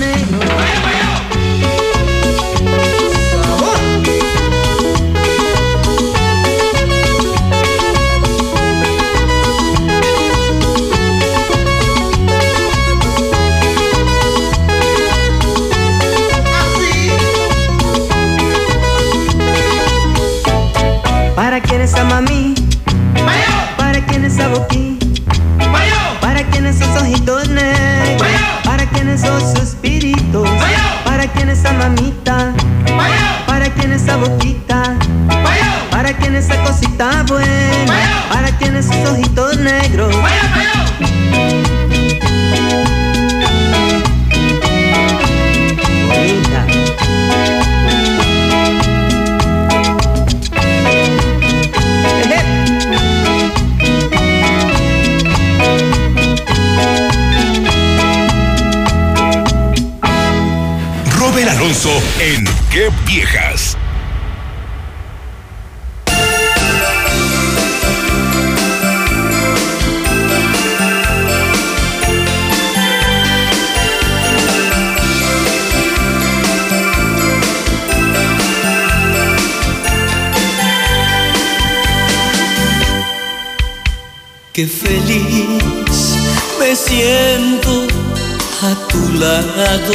lado.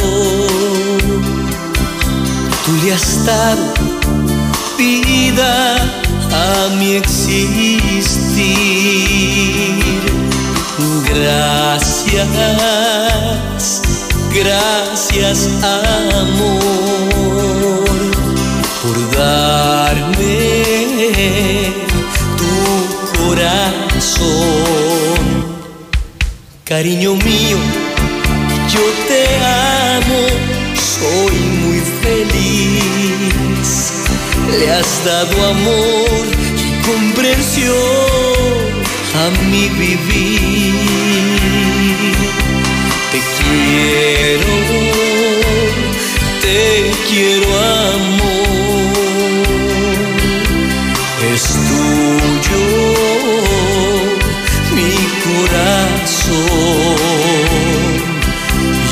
Tú le has dado vida a mi existir. Gracias, gracias amor por darme tu corazón. Cariño mío, dado amor y comprensión a mi vivir. Te quiero, te quiero amor. Es tuyo mi corazón.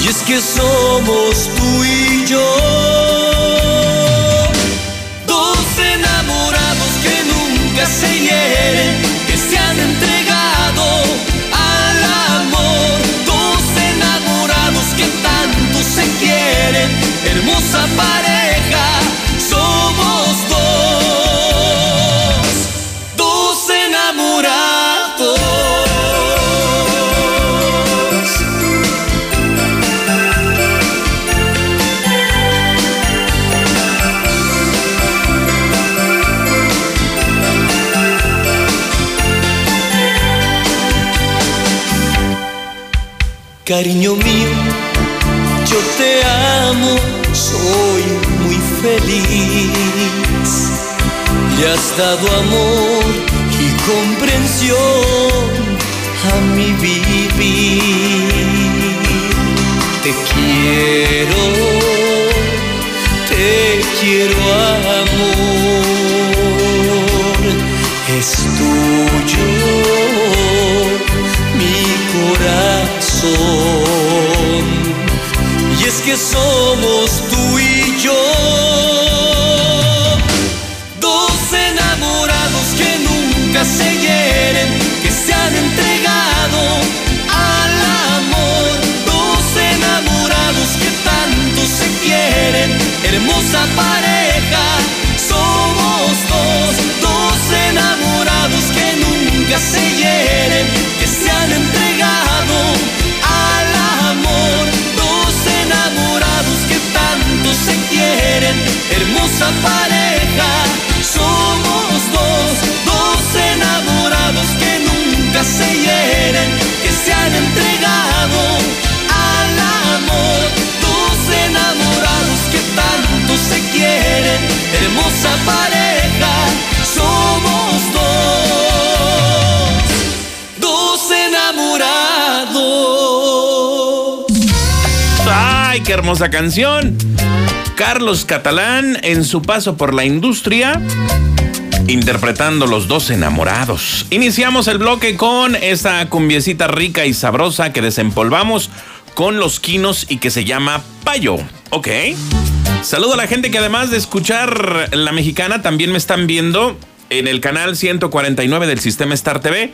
Y es que somos Cariño mío, yo te amo, soy muy feliz. Le has dado amor y comprensión a mi vivir. Te quiero, se hieren, que se han entregado al amor. Dos enamorados que tanto se quieren, hermosa pareja. Somos dos, dos enamorados que nunca se hermosa canción! Carlos Catalán en su paso por la industria, interpretando Los dos enamorados. Iniciamos el bloque con esta cumbiecita rica y sabrosa que desempolvamos con los quinos y que se llama Payo. Ok. Saludo a la gente que además de escuchar La Mexicana también me están viendo en el canal 149 del sistema Star TV,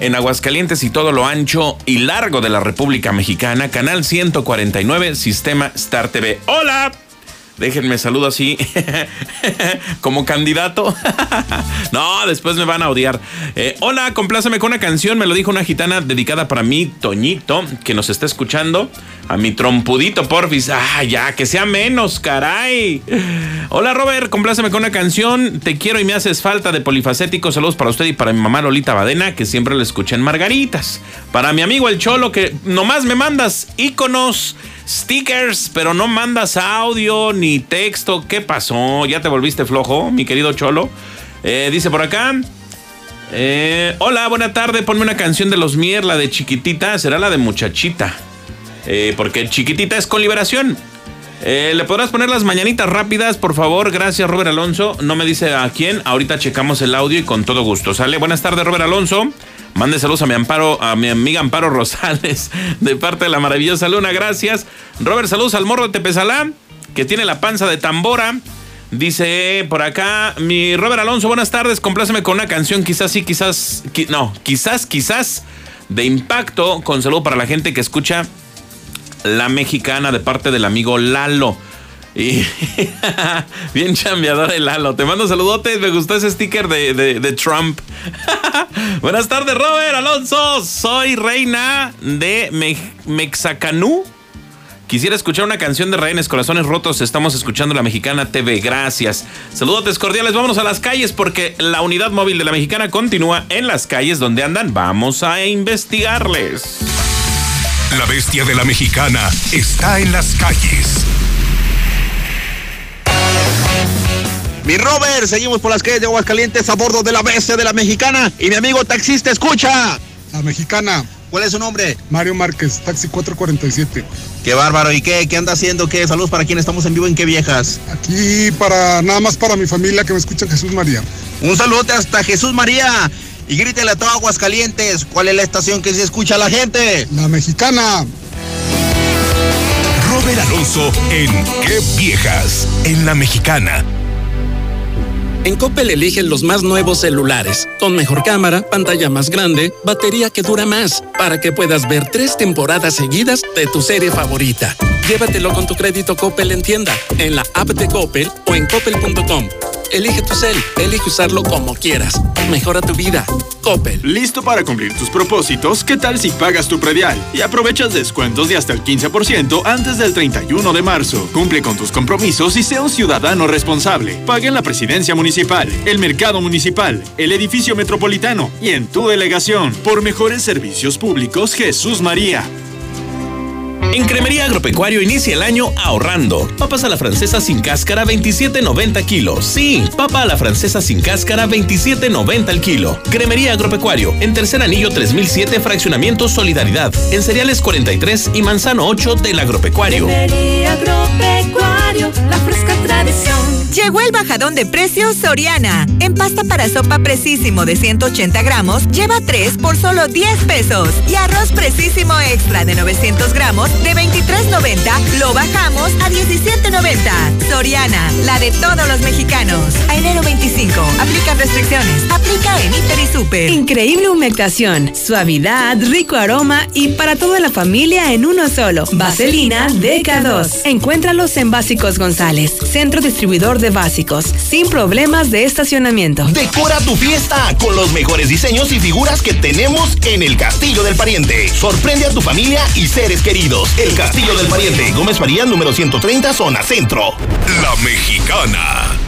en Aguascalientes y todo lo ancho y largo de la República Mexicana, canal 149, sistema Star TV. ¡Hola! Déjenme saludo así como candidato. no, después me van a odiar. Eh, hola, compláceme con una canción. Me lo dijo una gitana dedicada para mí, Toñito, que nos está escuchando. A mi trompudito, porfis. Ah, ya, que sea menos, caray. Hola, Robert, compláceme con una canción. Te quiero y me haces falta de polifacético. Saludos para usted y para mi mamá Lolita Badena, que siempre le escuché en Margaritas. Para mi amigo el Cholo, que nomás me mandas íconos stickers, pero no mandas audio ni texto. ¿Qué pasó? ¿Ya te volviste flojo, mi querido Cholo? Eh, dice por acá. eh, hola, buena tarde. Ponme una canción de los Mier, la de chiquitita. Será la de muchachita. Eh, porque chiquitita es con liberación. ¿Le podrás poner las mañanitas rápidas, por favor? Gracias, Robert Alonso. No me dice a quién. Ahorita checamos el audio y con todo gusto. ¿Sale? Buenas tardes, Robert Alonso. Mande saludos a mi Amparo, a mi amiga Amparo Rosales, de parte de la maravillosa Luna, gracias. Robert, saludos al morro de Tepezalá, que tiene la panza de tambora. Dice por acá, mi Robert Alonso, buenas tardes, compláceme con una canción, quizás sí, quizás, no, quizás, quizás de impacto, con saludo para la gente que escucha La Mexicana de parte del amigo Lalo. Y bien chambeador el Lalo. Te mando saludotes. Me gustó ese sticker de, Trump. Buenas tardes, Robert Alonso. Soy reina de Mexacanú. Quisiera escuchar una canción de Reines Corazones Rotos. Estamos escuchando la Mexicana TV. Gracias. Saludos cordiales. Vámonos a las calles porque la unidad móvil de la Mexicana continúa en las calles donde andan. Vamos a investigarles. La bestia de la Mexicana está en las calles. Mi Robert, seguimos por las calles de Aguascalientes a bordo de la bestia de la Mexicana y mi amigo taxista escucha. La Mexicana. ¿Cuál es su nombre? Mario Márquez, taxi 447. Qué bárbaro. ¿Y qué, qué anda haciendo? ¿Qué? Saludos para quien estamos en vivo en qué viejas. Aquí para nada más para mi familia que me escucha Jesús María. Un saludote hasta Jesús María. Y grítele a todo Aguascalientes. ¿Cuál es la estación que se escucha a la gente? La mexicana. Robert Alonso en Qué Viejas, en la mexicana. En Coppel eligen los más nuevos celulares, con mejor cámara, pantalla más grande, batería que dura más, para que puedas ver tres temporadas seguidas de tu serie favorita. Llévatelo con tu crédito Coppel en tienda, en la app de Coppel o en coppel.com. Elige tu cel, elige usarlo como quieras. Mejora tu vida. Coppel. ¿Listo para cumplir tus propósitos? ¿Qué tal si pagas tu predial y aprovechas descuentos de hasta el 15% antes del 31 de marzo? Cumple con tus compromisos y sea un ciudadano responsable. Paga en la presidencia municipal, el mercado municipal, el edificio metropolitano y en tu delegación. Por mejores servicios públicos, Jesús María. En Cremería Agropecuario inicia el año ahorrando. Papas a la francesa sin cáscara 27.90 kilos. Sí, papa a la francesa sin cáscara 27.90 el kilo. Cremería Agropecuario en Tercer Anillo 3007 Fraccionamiento Solidaridad. En Cereales 43 y Manzano 8 del Agropecuario. Cremería Agropecuario, la fresca tradición. Llegó el bajadón de precios Soriana. En pasta para sopa precisísimo de 180 gramos, lleva 3 por solo 10 pesos. Y arroz precisísimo extra de 900 gramos de 23.90 lo bajamos a 17.90. Soriana, la de todos los mexicanos. A enero 25. Aplica restricciones. Aplica en Inter y Super. Increíble humectación, suavidad, rico aroma y para toda la familia en uno solo. Vaselina DK2. Encuéntralos en Básicos González, centro distribuidor de básicos, sin problemas de estacionamiento. Decora tu fiesta con los mejores diseños y figuras que tenemos en el Castillo del Pariente. Sorprende a tu familia y seres queridos. El Castillo del Pariente, Gómez María, número 130, zona centro. La Mexicana.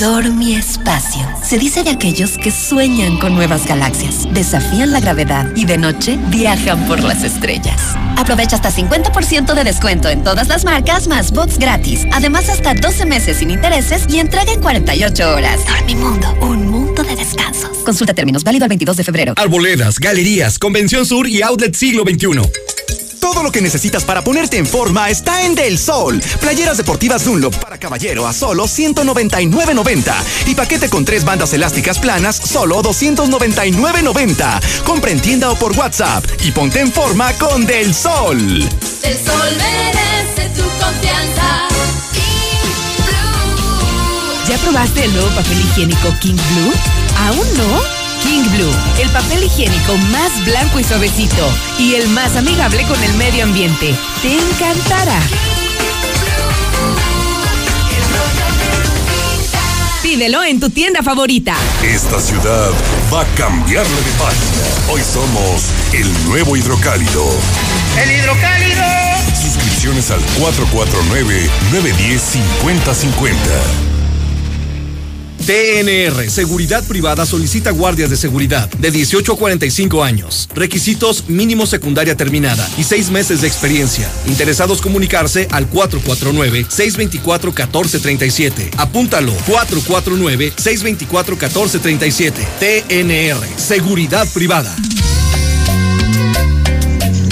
Dormi Espacio. Se dice de aquellos que sueñan con nuevas galaxias, desafían la gravedad y de noche viajan por las estrellas. Aprovecha hasta 50% de descuento en todas las marcas más box gratis. Además, hasta 12 meses sin intereses y entrega en 48 horas. Dormimundo, un mundo de descansos. Consulta términos válido el 22 de febrero. Arboledas, galerías, Convención Sur y Outlet Siglo XXI. Todo lo que necesitas para ponerte en forma está en Del Sol. Playeras deportivas Dunlop para caballero a solo 199.90 y paquete con tres bandas elásticas planas solo 299.90. Compra en tienda o por WhatsApp y ponte en forma con Del Sol. El sol merece tu confianza. ¿Ya probaste el nuevo papel higiénico King Blue? ¿Aún no? King Blue, el papel higiénico más blanco y suavecito y el más amigable con el medio ambiente. Te encantará. Pídelo en tu tienda favorita. Esta ciudad va a cambiarle de página. Hoy somos el nuevo hidrocálido. ¡El hidrocálido! Suscripciones al 449-910-5050. TNR, Seguridad Privada solicita guardias de seguridad de 18 a 45 años. Requisitos mínimo secundaria terminada y seis meses de experiencia. Interesados comunicarse al 449-624-1437. Apúntalo, 449-624-1437. TNR, Seguridad Privada.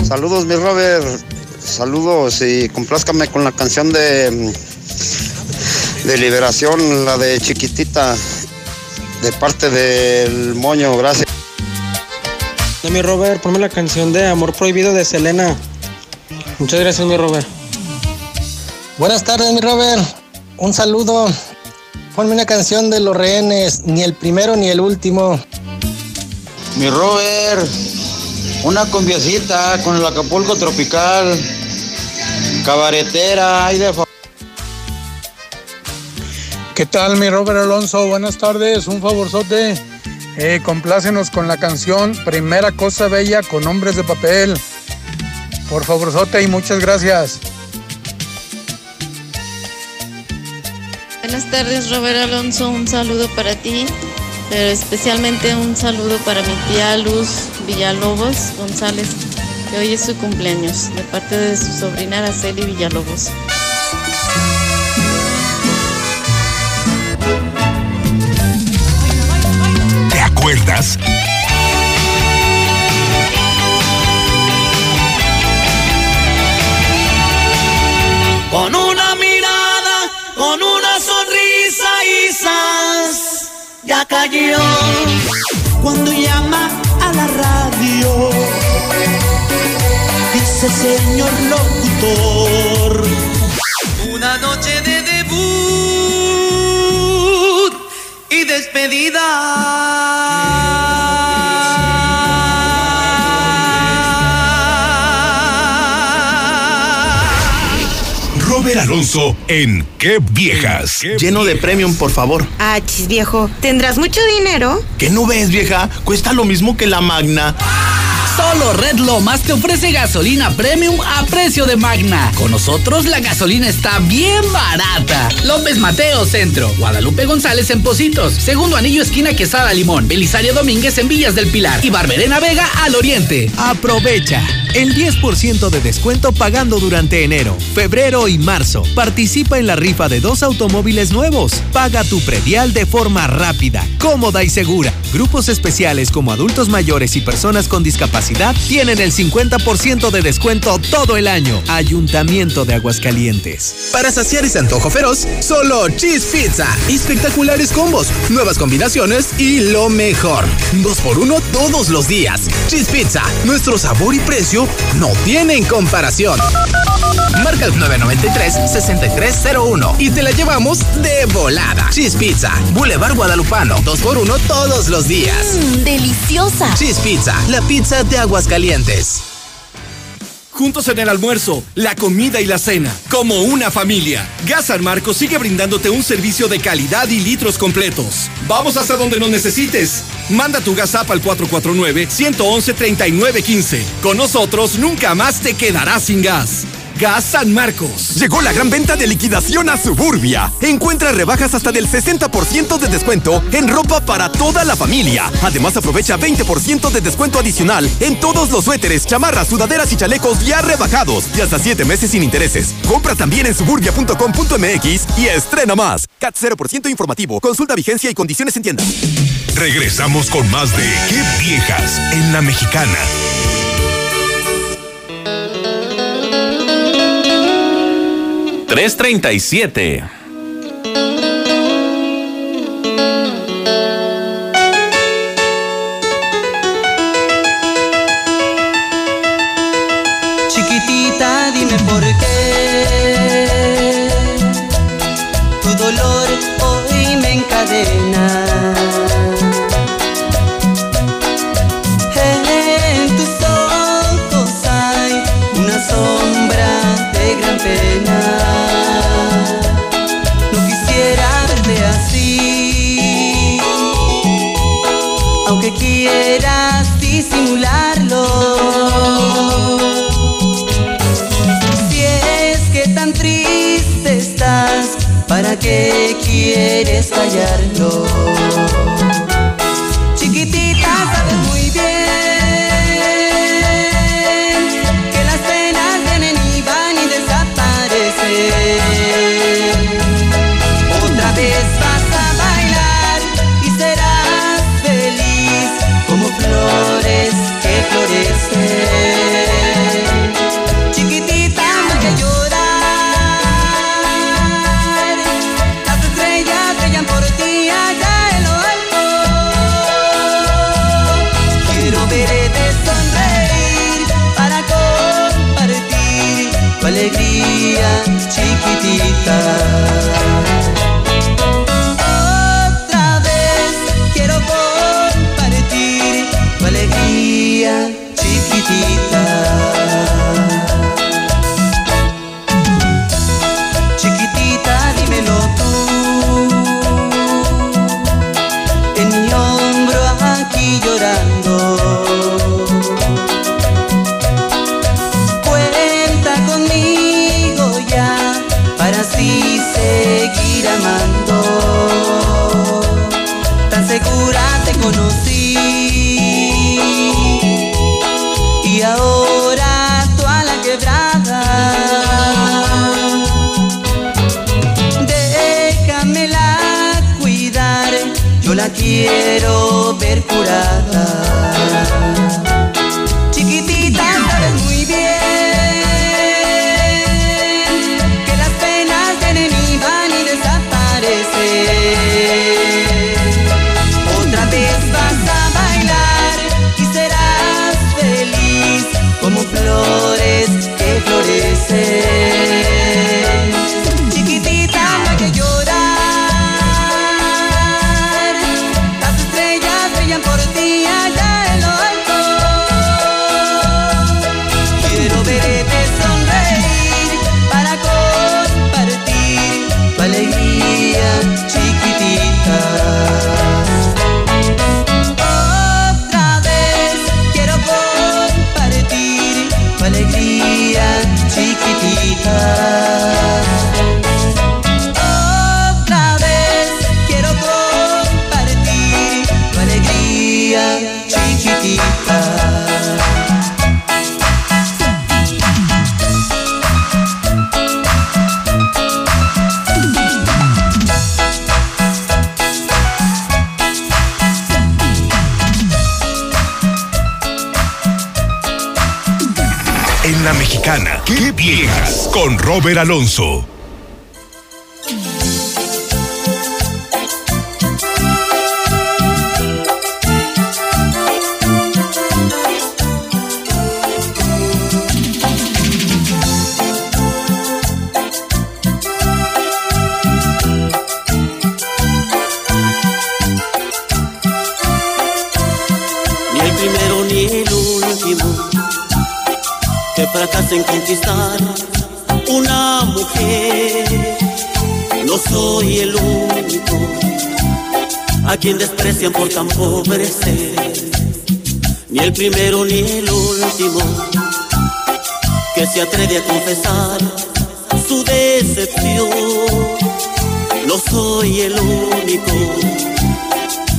Saludos, mi Robert. Saludos y complázcame con la canción de, de Liberación, la de Chiquitita, de parte del Moño. Gracias. mi Robert, ponme la canción de Amor Prohibido de Selena. Muchas gracias, mi Robert. Buenas tardes, mi Robert. Un saludo. Ponme una canción de los rehenes, ni el primero ni el último. Mi Robert, una cumbiacita con el Acapulco tropical, cabaretera, ay de fa- ¿Qué tal, mi Robert Alonso? Buenas tardes, un favorzote. Eh, complácenos con la canción Primera Cosa Bella con Hombres de Papel. Por favorzote y muchas gracias. Buenas tardes, Robert Alonso. Un saludo para ti, pero especialmente un saludo para mi tía Luz Villalobos González, que hoy es su cumpleaños, de parte de su sobrina Araceli Villalobos. Con una mirada, con una sonrisa y ya cayó. Cuando llama a la radio, dice señor locutor. Una noche de debut y despedida. Alonso en Qué Viejas. Lleno de premium, por favor. Ah, chis viejo, ¿tendrás mucho dinero? ¿Qué no ves, vieja? Cuesta lo mismo que la Magna. Solo Red Lomas te ofrece gasolina premium a precio de Magna. Con nosotros la gasolina está bien barata. López Mateo Centro, Guadalupe González en Positos, Segundo Anillo esquina Quesada Limón, Belisario Domínguez en Villas del Pilar y Barberena Vega al Oriente. Aprovecha el 10% de descuento pagando durante enero, febrero y marzo. Participa en la rifa de dos automóviles nuevos. Paga tu predial de forma rápida, cómoda y segura. Grupos especiales como adultos mayores y personas con discapacidad tienen el 50% de descuento todo el año. Ayuntamiento de Aguascalientes. Para saciar ese antojo feroz, solo Cheese Pizza. Espectaculares combos, nuevas combinaciones y lo mejor. Dos por uno todos los días. Cheese Pizza, nuestro sabor y precio no tienen comparación. Marca el 993-6301 y te la llevamos de volada. Cheese Pizza, Boulevard Guadalupano, dos por uno todos los días. Mmm, deliciosa. Cheese Pizza, la pizza de Aguascalientes. Juntos en el almuerzo, la comida y la cena, como una familia. Gas San sigue brindándote un servicio de calidad y litros completos. Vamos hasta donde nos necesites. Manda tu gas app al 449-111-3915. Con nosotros nunca más te quedarás sin gas. Gas San Marcos. Llegó la gran venta de liquidación a Suburbia. Encuentra rebajas hasta del 60% de descuento en ropa para toda la familia. Además, aprovecha 20% de descuento adicional en todos los suéteres, chamarras, sudaderas y chalecos ya rebajados y hasta 7 meses sin intereses. Compra también en suburbia.com.mx y estrena más. CAT 0% informativo. Consulta vigencia y condiciones en tienda. Regresamos con más de Qué Viejas en la Mexicana. 337. Alonso, ni el primero ni el último que fracasen, conquistar una mujer. No soy el único a quien desprecian por tan pobre ser. Ni el primero ni el último que se atreve a confesar su decepción. No soy el único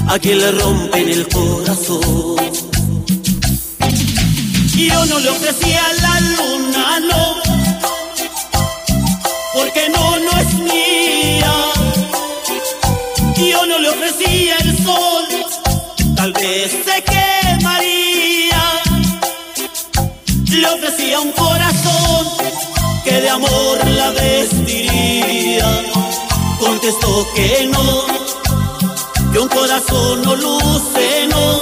a quien le rompen el corazón. Yo no le ofrecí a la luna, no porque no, no es mía. Yo no le ofrecía el sol, tal vez se quemaría. Le ofrecía un corazón que de amor la vestiría. Contestó que no, que un corazón no luce, no,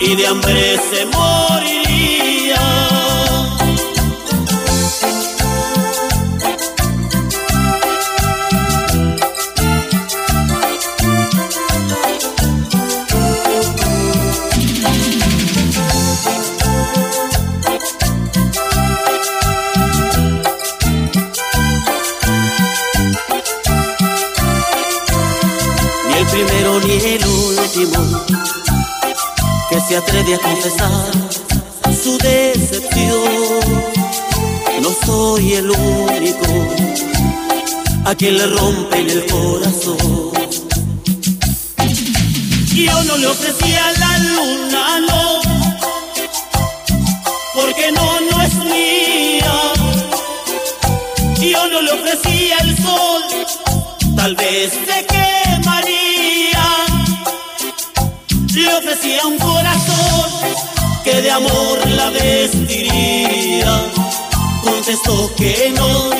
y de hambre se moriría. se atreve a confesar su decepción. No soy el único a quien le rompen el corazón. Yo no le ofrecía la luna, no, porque no, no es mía. Yo no le ofrecía el sol, tal vez se quemaría. Le ofrecía un sol amor la vestiría. Contestó que no,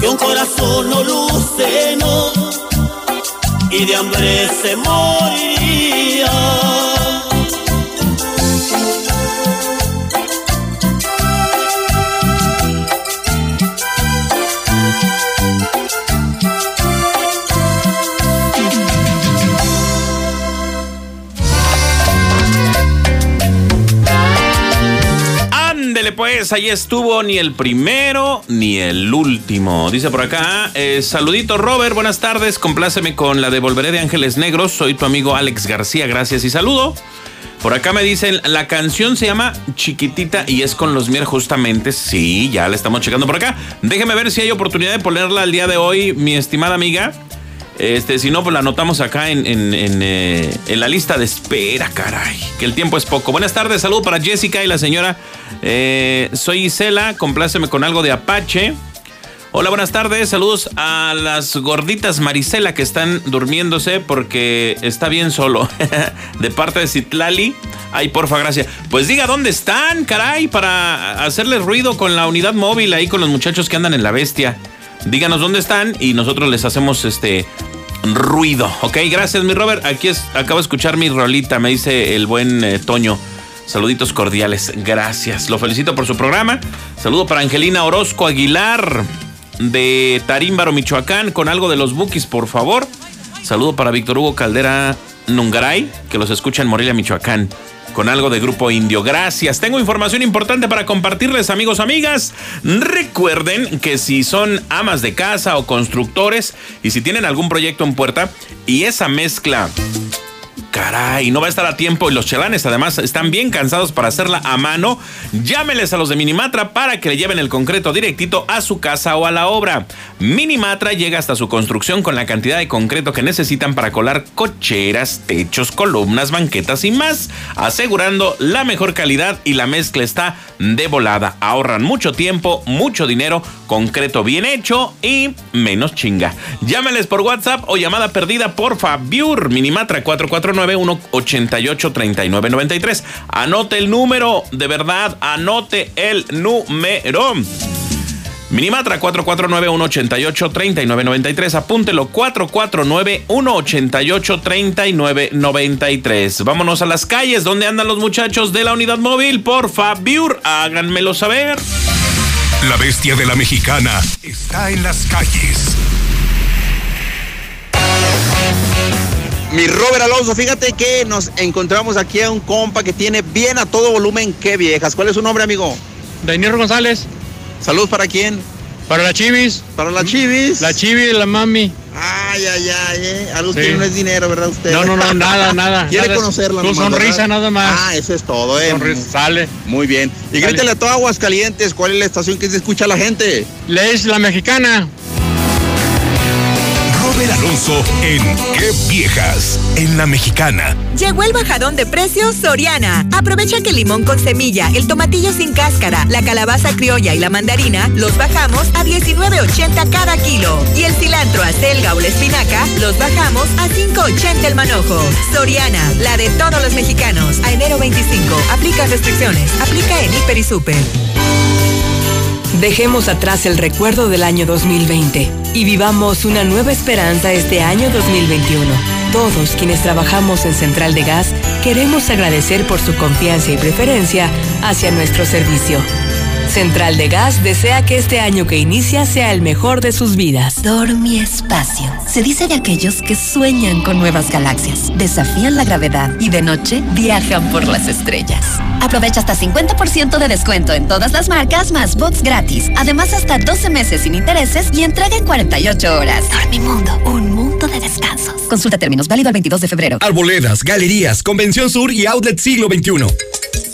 que un corazón no luce, no, y de hambre se moriría. Ahí estuvo ni el primero ni el último. Dice por acá, eh, saludito Robert, buenas tardes, compláceme con la de Volveré de Ángeles Negros, soy tu amigo Alex García, gracias y saludo. Por acá me dicen, la canción se llama Chiquitita y es con los Mier justamente. Sí, ya la estamos checando por acá. Déjeme ver si hay oportunidad de ponerla al día de hoy, mi estimada amiga. Este, si no, pues la anotamos acá en, en, eh, en la lista de espera, caray. Que el tiempo es poco. Buenas tardes, saludo para Jessica y la señora. Eh, soy Isela, compláceme con algo de Apache. Hola, buenas tardes. Saludos a las gorditas Marisela que están durmiéndose porque está bien solo. de parte de Citlali. Ay, porfa, gracias. Pues diga dónde están, caray, para hacerles ruido con la unidad móvil ahí con los muchachos que andan en la bestia. Díganos dónde están y nosotros les hacemos este ruido. Ok, gracias, mi Robert. Aquí es, acabo de escuchar mi rolita, me dice el buen eh, Toño. Saluditos cordiales, gracias. Lo felicito por su programa. Saludo para Angelina Orozco Aguilar de Tarímbaro, Michoacán, con algo de los Bookies, por favor. Saludo para Víctor Hugo Caldera Nungaray, que los escucha en Morelia, Michoacán con algo de Grupo Indio. Gracias. Tengo información importante para compartirles, amigos, amigas. Recuerden que si son amas de casa o constructores y si tienen algún proyecto en puerta y esa mezcla Caray, no va a estar a tiempo y los chelanes además están bien cansados para hacerla a mano. Llámeles a los de Minimatra para que le lleven el concreto directito a su casa o a la obra. Minimatra llega hasta su construcción con la cantidad de concreto que necesitan para colar cocheras, techos, columnas, banquetas y más, asegurando la mejor calidad y la mezcla está de volada. Ahorran mucho tiempo, mucho dinero, concreto bien hecho y menos chinga. Llámeles por WhatsApp o llamada perdida por Fabiur Minimatra 449 188 3993. Anote el número, de verdad, anote el número. Minimatra 449-188-3993. Apúntelo 449-188-3993. Vámonos a las calles. ¿Dónde andan los muchachos de la unidad móvil? Por Fabiur, háganmelo saber. La bestia de la mexicana está en las calles. Mi Robert Alonso, fíjate que nos encontramos aquí a un compa que tiene bien a todo volumen, qué viejas. ¿Cuál es su nombre, amigo? Daniel González. Salud para quién? Para la Chivis. Para la Chivis. La Chivis, la mami. Ay, ay, ay, eh. Algo Sí. que no es dinero, ¿verdad usted? No, no, no, nada, nada. Quiere Nada, conocerla tu nomás, sonrisa ¿verdad? nada más. Ah, eso es todo, eh. Sonrisa, sale. Muy bien. Y Sale. grítale a todo Aguascalientes, ¿cuál es la estación que se escucha a la gente? Le es la mexicana. Alonso en Qué Viejas en la Mexicana. Llegó el bajadón de precios Soriana. Aprovecha que el limón con semilla, el tomatillo sin cáscara, la calabaza criolla y la mandarina los bajamos a 19.80 cada kilo. Y el cilantro, acelga o la espinaca los bajamos a 5.80 el manojo. Soriana, la de todos los mexicanos. A enero 25. Aplica restricciones. Aplica en Hiper y Super. Dejemos atrás el recuerdo del año 2020 y vivamos una nueva esperanza este año 2021. Todos quienes trabajamos en Central de Gas queremos agradecer por su confianza y preferencia hacia nuestro servicio. Central de Gas desea que este año que inicia sea el mejor de sus vidas. Dormi Espacio. Se dice de aquellos que sueñan con nuevas galaxias, desafían la gravedad y de noche viajan por las estrellas. Aprovecha hasta 50% de descuento en todas las marcas más box gratis. Además, hasta 12 meses sin intereses y entrega en 48 horas. Dormimundo, un mundo de descansos. Consulta términos válido el 22 de febrero. Arboledas, galerías, Convención Sur y Outlet Siglo XXI.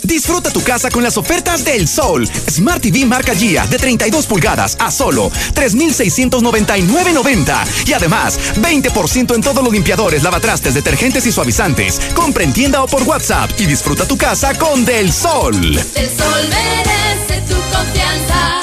Disfruta tu casa con las ofertas del sol. Smart TV marca Gia de 32 pulgadas a solo 3,699.90. Y además, 20% en todos los limpiadores, lavatrastes, detergentes y suavizantes. Compra en tienda o por WhatsApp y disfruta tu casa con Del Sol. El sol merece tu confianza.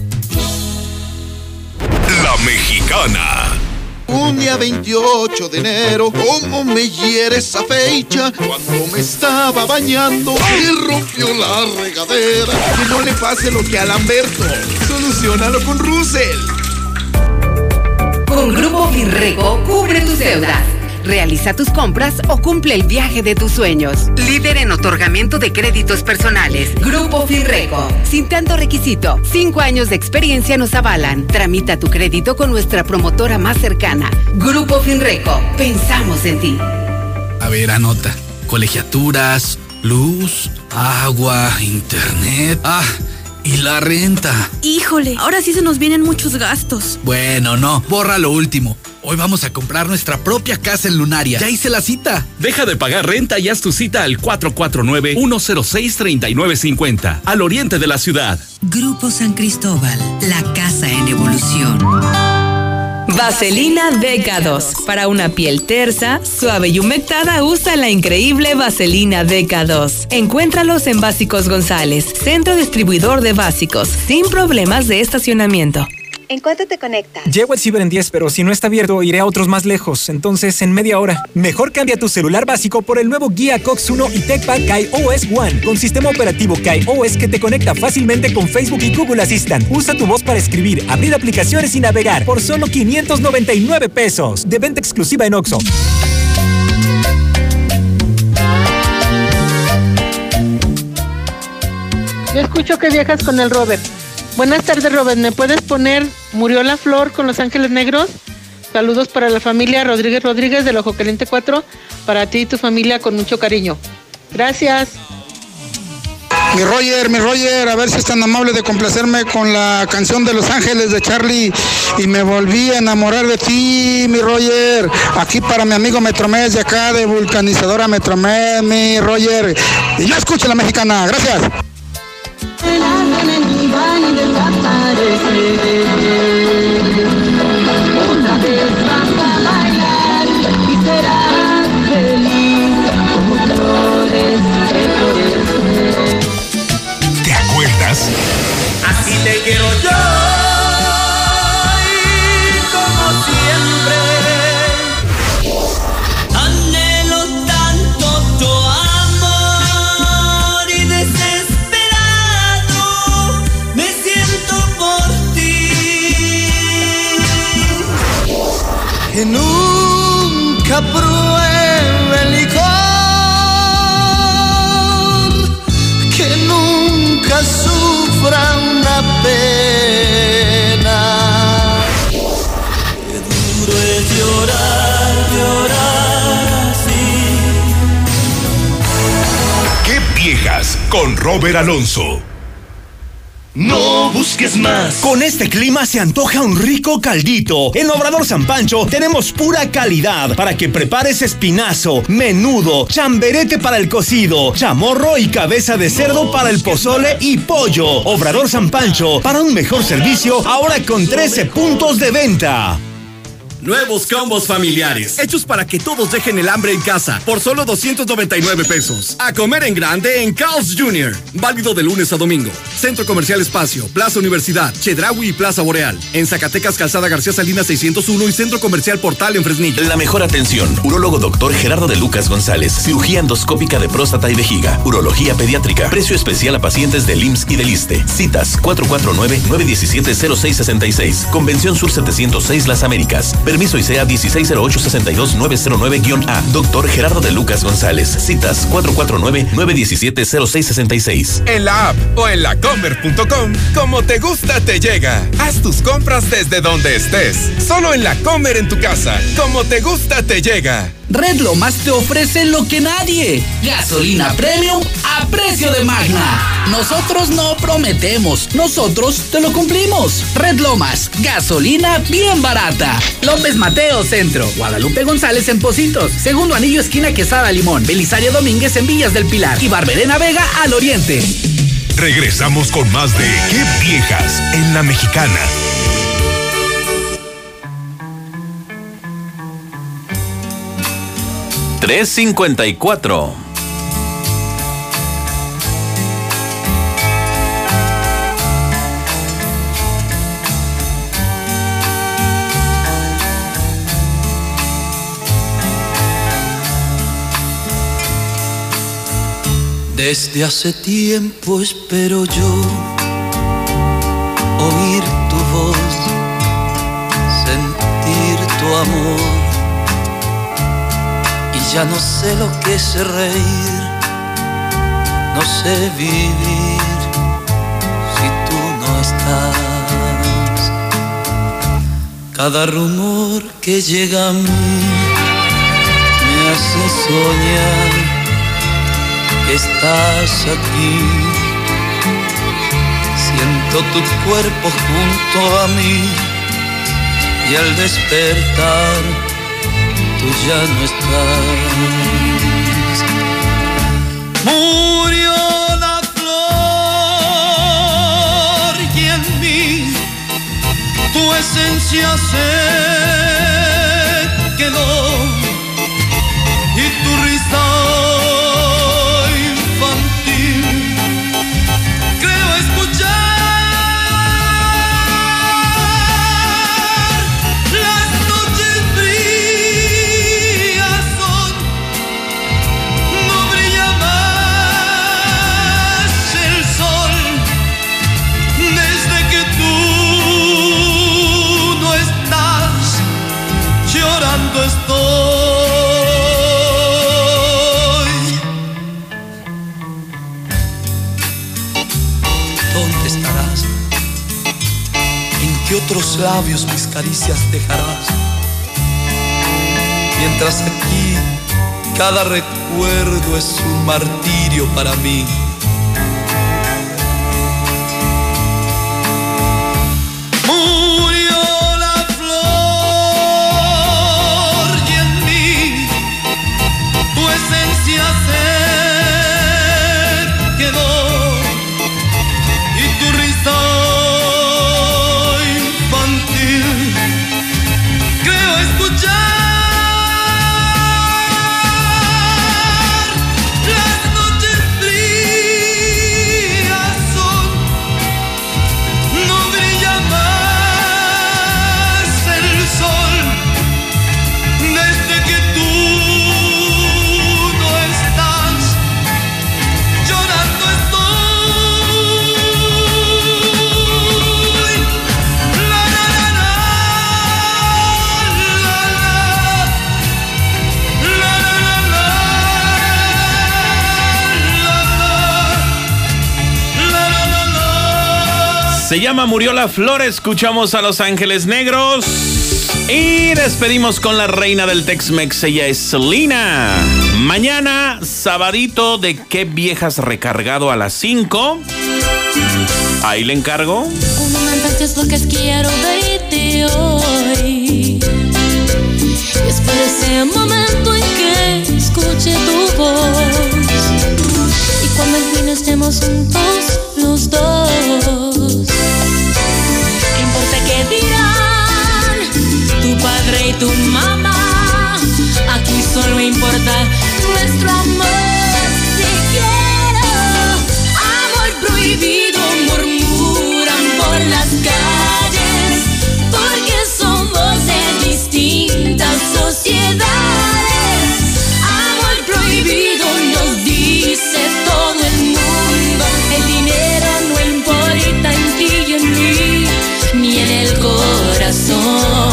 Mexicana. Un día 28 de enero, ¿cómo me hiere esa fecha? Cuando me estaba bañando y rompió la regadera. Que no le pase lo que a Lamberto. Solucionalo con Russell. Con Grupo Finrego, cubre tus deudas. Realiza tus compras o cumple el viaje de tus sueños. Líder en otorgamiento de créditos personales. Grupo Finreco. Sin tanto requisito, cinco años de experiencia nos avalan. Tramita tu crédito con nuestra promotora más cercana. Grupo Finreco. Pensamos en ti. A ver, anota. Colegiaturas, luz, agua, internet. Ah, y la renta. Híjole, ahora sí se nos vienen muchos gastos. Bueno, no, borra lo último. Hoy vamos a comprar nuestra propia casa en Lunaria. Ya hice la cita. Deja de pagar renta y haz tu cita al 449-106-3950, al oriente de la ciudad. Grupo San Cristóbal, la casa en evolución. Vaselina DK2. Para una piel tersa, suave y humectada, usa la increíble Vaselina DK2. Encuéntralos en Básicos González, centro distribuidor de básicos, sin problemas de estacionamiento. ¿En cuánto te conectas? Llego al ciber en 10, pero si no está abierto, iré a otros más lejos. Entonces, en media hora. Mejor cambia tu celular básico por el nuevo Guía Cox 1 y TechPad Kai OS One, con sistema operativo Kai OS que te conecta fácilmente con Facebook y Google Assistant. Usa tu voz para escribir, abrir aplicaciones y navegar por solo 599 pesos. De venta exclusiva en Oxxo. Yo escucho que viajas con el Robert. Buenas tardes, Robert. ¿Me puedes poner Murió la Flor con Los Ángeles Negros? Saludos para la familia Rodríguez Rodríguez del Ojo Caliente 4. Para ti y tu familia con mucho cariño. Gracias. Mi Roger, mi Roger, a ver si es tan amable de complacerme con la canción de Los Ángeles de Charlie y me volví a enamorar de ti, mi Roger. Aquí para mi amigo Metromed de acá de vulcanizadora Metromed, mi Roger. Y yo escucho la mexicana, gracias. El ángel en llorar, llorar así. ¿Qué viejas con Robert Alonso? No busques más. Con este clima se antoja un rico caldito. En Obrador San Pancho tenemos pura calidad para que prepares espinazo, menudo, chamberete para el cocido, chamorro y cabeza de cerdo para el pozole y pollo. Obrador San Pancho, para un mejor servicio, ahora con 13 puntos de venta. Nuevos combos familiares, hechos para que todos dejen el hambre en casa, por solo 299 pesos. A comer en grande en Carl's Jr. Válido de lunes a domingo. Centro Comercial Espacio, Plaza Universidad, Chedraui y Plaza Boreal. En Zacatecas, Calzada García Salinas 601 y Centro Comercial Portal en Fresnillo. La mejor atención. Urólogo doctor Gerardo de Lucas González. Cirugía endoscópica de próstata y vejiga. Urología pediátrica. Precio especial a pacientes del IMSS y del ISTE. Citas 449-917-0666. Convención Sur 706 Las Américas. Permiso ICEA 160862909-A. Doctor Gerardo de Lucas González. Citas 449-917-0666. En la app o en lacomer.com, como te gusta te llega. Haz tus compras desde donde estés. Solo en la Comer en tu casa. Como te gusta te llega. Red Lomas te ofrece lo que nadie. Gasolina premium a precio de magna. Nosotros no prometemos, nosotros te lo cumplimos. Red Lomas, gasolina bien barata. López Mateo Centro, Guadalupe González en Positos, Segundo Anillo esquina Quesada Limón, Belisario Domínguez en Villas del Pilar y Barberena Vega al Oriente. Regresamos con más de Qué viejas en la mexicana. Tres cincuenta y cuatro. Desde hace tiempo espero yo oír tu voz, sentir tu amor. Ya no sé lo que es reír, no sé vivir si tú no estás. Cada rumor que llega a mí me hace soñar que estás aquí. Siento tu cuerpo junto a mí y al despertar tú ya no estás. Murió la flor y en mí tu esencia se labios mis caricias dejarás? Mientras aquí cada recuerdo es un martirio para mí. Se llama Murió la Flor, escuchamos a Los Ángeles Negros y despedimos con la reina del Tex-Mex, ella es Selena. Mañana, sabadito de qué viejas recargado a las 5. Ahí le encargo. Es lo que quiero de hoy. Después de ese momento en que escuche tu voz. Y cuando al fin estemos juntos tu mamá. Aquí solo importa nuestro amor. Te quiero, amor prohibido, murmuran por las calles, porque somos de distintas sociedades. Amor prohibido nos dice todo el mundo. El dinero no importa en ti y en mí, ni en el corazón.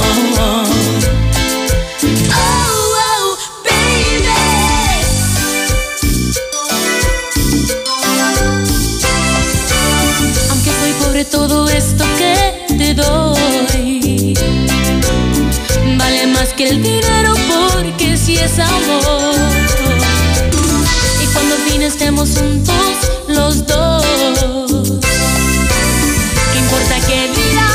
Más que el dinero porque si es amor. Y cuando al fin estemos juntos los dos, ¿qué importa que dirá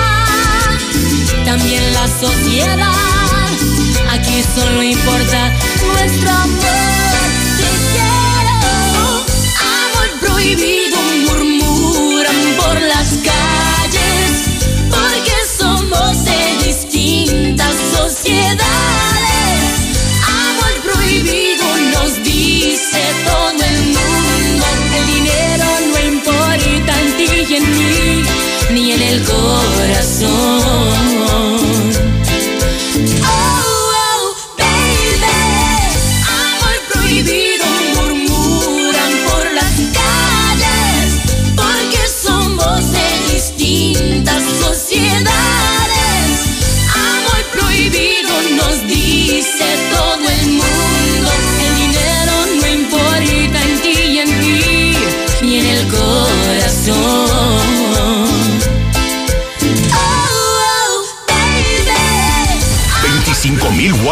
también la sociedad? Aquí solo importa nuestro amor. Sociedades. Amor prohibido nos dice todo el mundo. El dinero no importa en ti y en mí, ni en el corazón.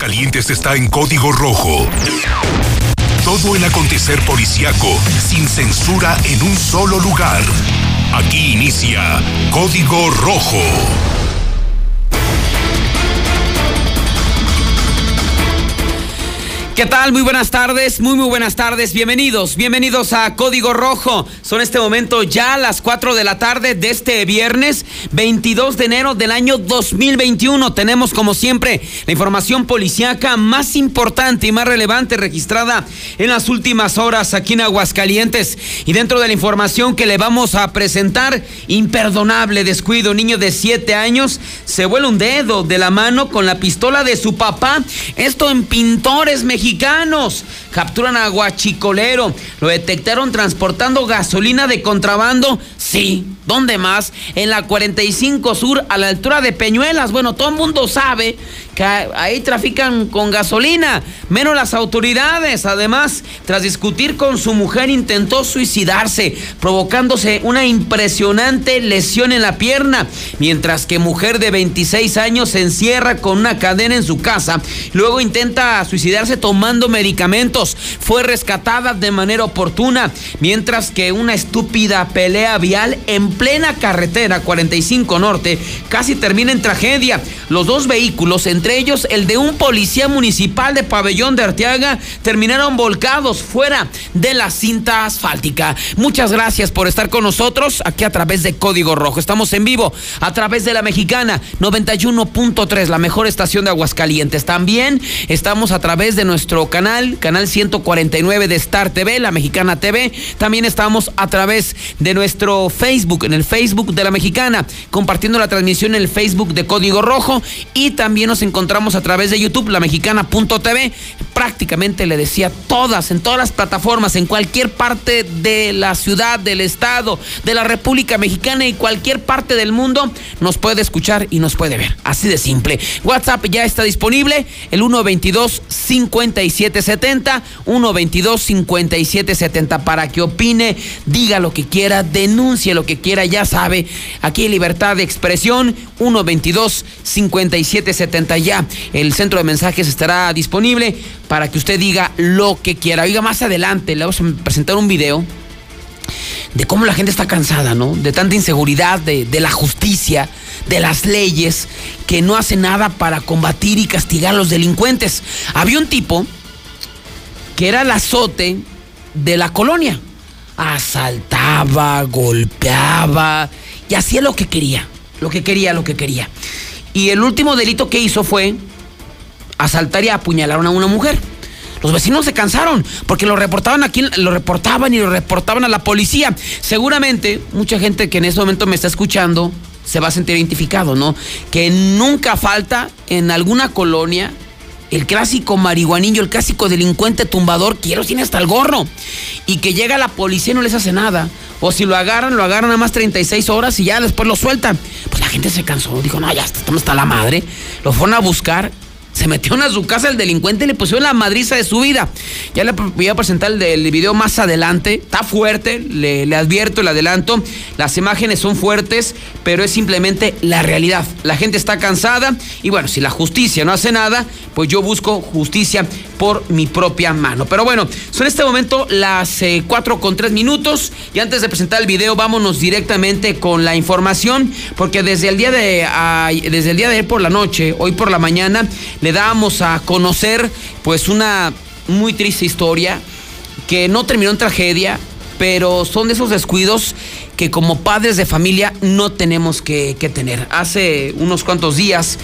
Aguascalientes está en código rojo. Todo el acontecer policiaco sin censura en un solo lugar. Aquí inicia Código Rojo. ¿Qué tal? Muy buenas tardes, muy muy buenas tardes. Bienvenidos, bienvenidos a Código Rojo. Son este momento ya las 4 de la tarde de este viernes 22 de enero del año 2021. Tenemos como siempre la información policíaca más importante y más relevante registrada en las últimas horas aquí en Aguascalientes. Y dentro de la información que le vamos a presentar, imperdonable descuido, niño de 7 años se vuela un dedo de la mano con la pistola de su papá. Esto en pintores mexicanos. Capturan a Guachicolero. Lo detectaron transportando gasolina de contrabando. Sí, ¿dónde más? En la 45 Sur, a la altura de Peñuelas. Bueno, todo el mundo sabe que ahí trafican con gasolina, menos las autoridades. Además, tras discutir con su mujer, intentó suicidarse, provocándose una impresionante lesión en la pierna, mientras que mujer de 26 años se encierra con una cadena en su casa, luego intenta suicidarse tomando medicamentos. Fue rescatada de manera oportuna, mientras que una estúpida pelea vial plena carretera 45 Norte casi termina en tragedia. Los dos vehículos, entre ellos el de un policía municipal de Pabellón de Arteaga, terminaron volcados fuera de la cinta asfáltica. Muchas gracias por estar con nosotros aquí a través de Código Rojo. Estamos en vivo a través de la Mexicana 91.3, la mejor estación de Aguascalientes. También estamos a través de nuestro canal, canal 149 de Star TV, la Mexicana TV. También estamos a través de nuestro Facebook, en el Facebook de la Mexicana, compartiendo la transmisión en el Facebook de Código Rojo y también nos encontramos a través de YouTube, la mexicana.tv. Prácticamente le decía todas, en todas las plataformas, en cualquier parte de la ciudad, del estado, de la República Mexicana y cualquier parte del mundo, nos puede escuchar y nos puede ver. Así de simple. WhatsApp ya está disponible, el 122 5770 122 5770 para que opine, diga lo que quiera, denuncie lo que quiera, ya sabe. Aquí libertad de expresión, 122 5771 ya. El centro de mensajes estará disponible para que usted diga lo que quiera. Oiga, más adelante le vamos a presentar un video de cómo la gente está cansada, ¿no? De tanta inseguridad, de, de, la justicia, de las leyes, que no hace nada para combatir y castigar a los delincuentes. Había un tipo que era el azote de la colonia. Asaltaba, golpeaba y hacía lo que quería, lo que quería, lo que quería. Y el último delito que hizo fue asaltar y apuñalar a una mujer. Los vecinos se cansaron porque lo reportaban aquí, lo reportaban y lo reportaban a la policía. Seguramente mucha gente que en este momento me está escuchando se va a sentir identificado, ¿no? Que nunca falta en alguna colonia el clásico marihuanillo, el clásico delincuente tumbador, quiero sin hasta el gorro. Y que llega la policía y no les hace nada. O si lo agarran, lo agarran a más 36 horas y ya después lo sueltan. Pues la gente se cansó, dijo, no, ya estamos hasta la madre. Lo fueron a buscar se metieron a su casa el delincuente y le pusieron la madriza de su vida. Ya le voy a presentar el, video más adelante. Está fuerte, le, le, advierto, le adelanto. Las imágenes son fuertes, pero es simplemente la realidad. La gente está cansada y bueno, si la justicia no hace nada, pues yo busco justicia por mi propia mano. Pero bueno, son en este momento las eh, 4 con 3 minutos. Y antes de presentar el video, vámonos directamente con la información, porque desde el día de, uh, desde el día de ayer por la noche, hoy por la mañana, le damos a conocer pues una muy triste historia que no terminó en tragedia, pero son de esos descuidos que como padres de familia no tenemos que, que, tener. Hace unos cuantos días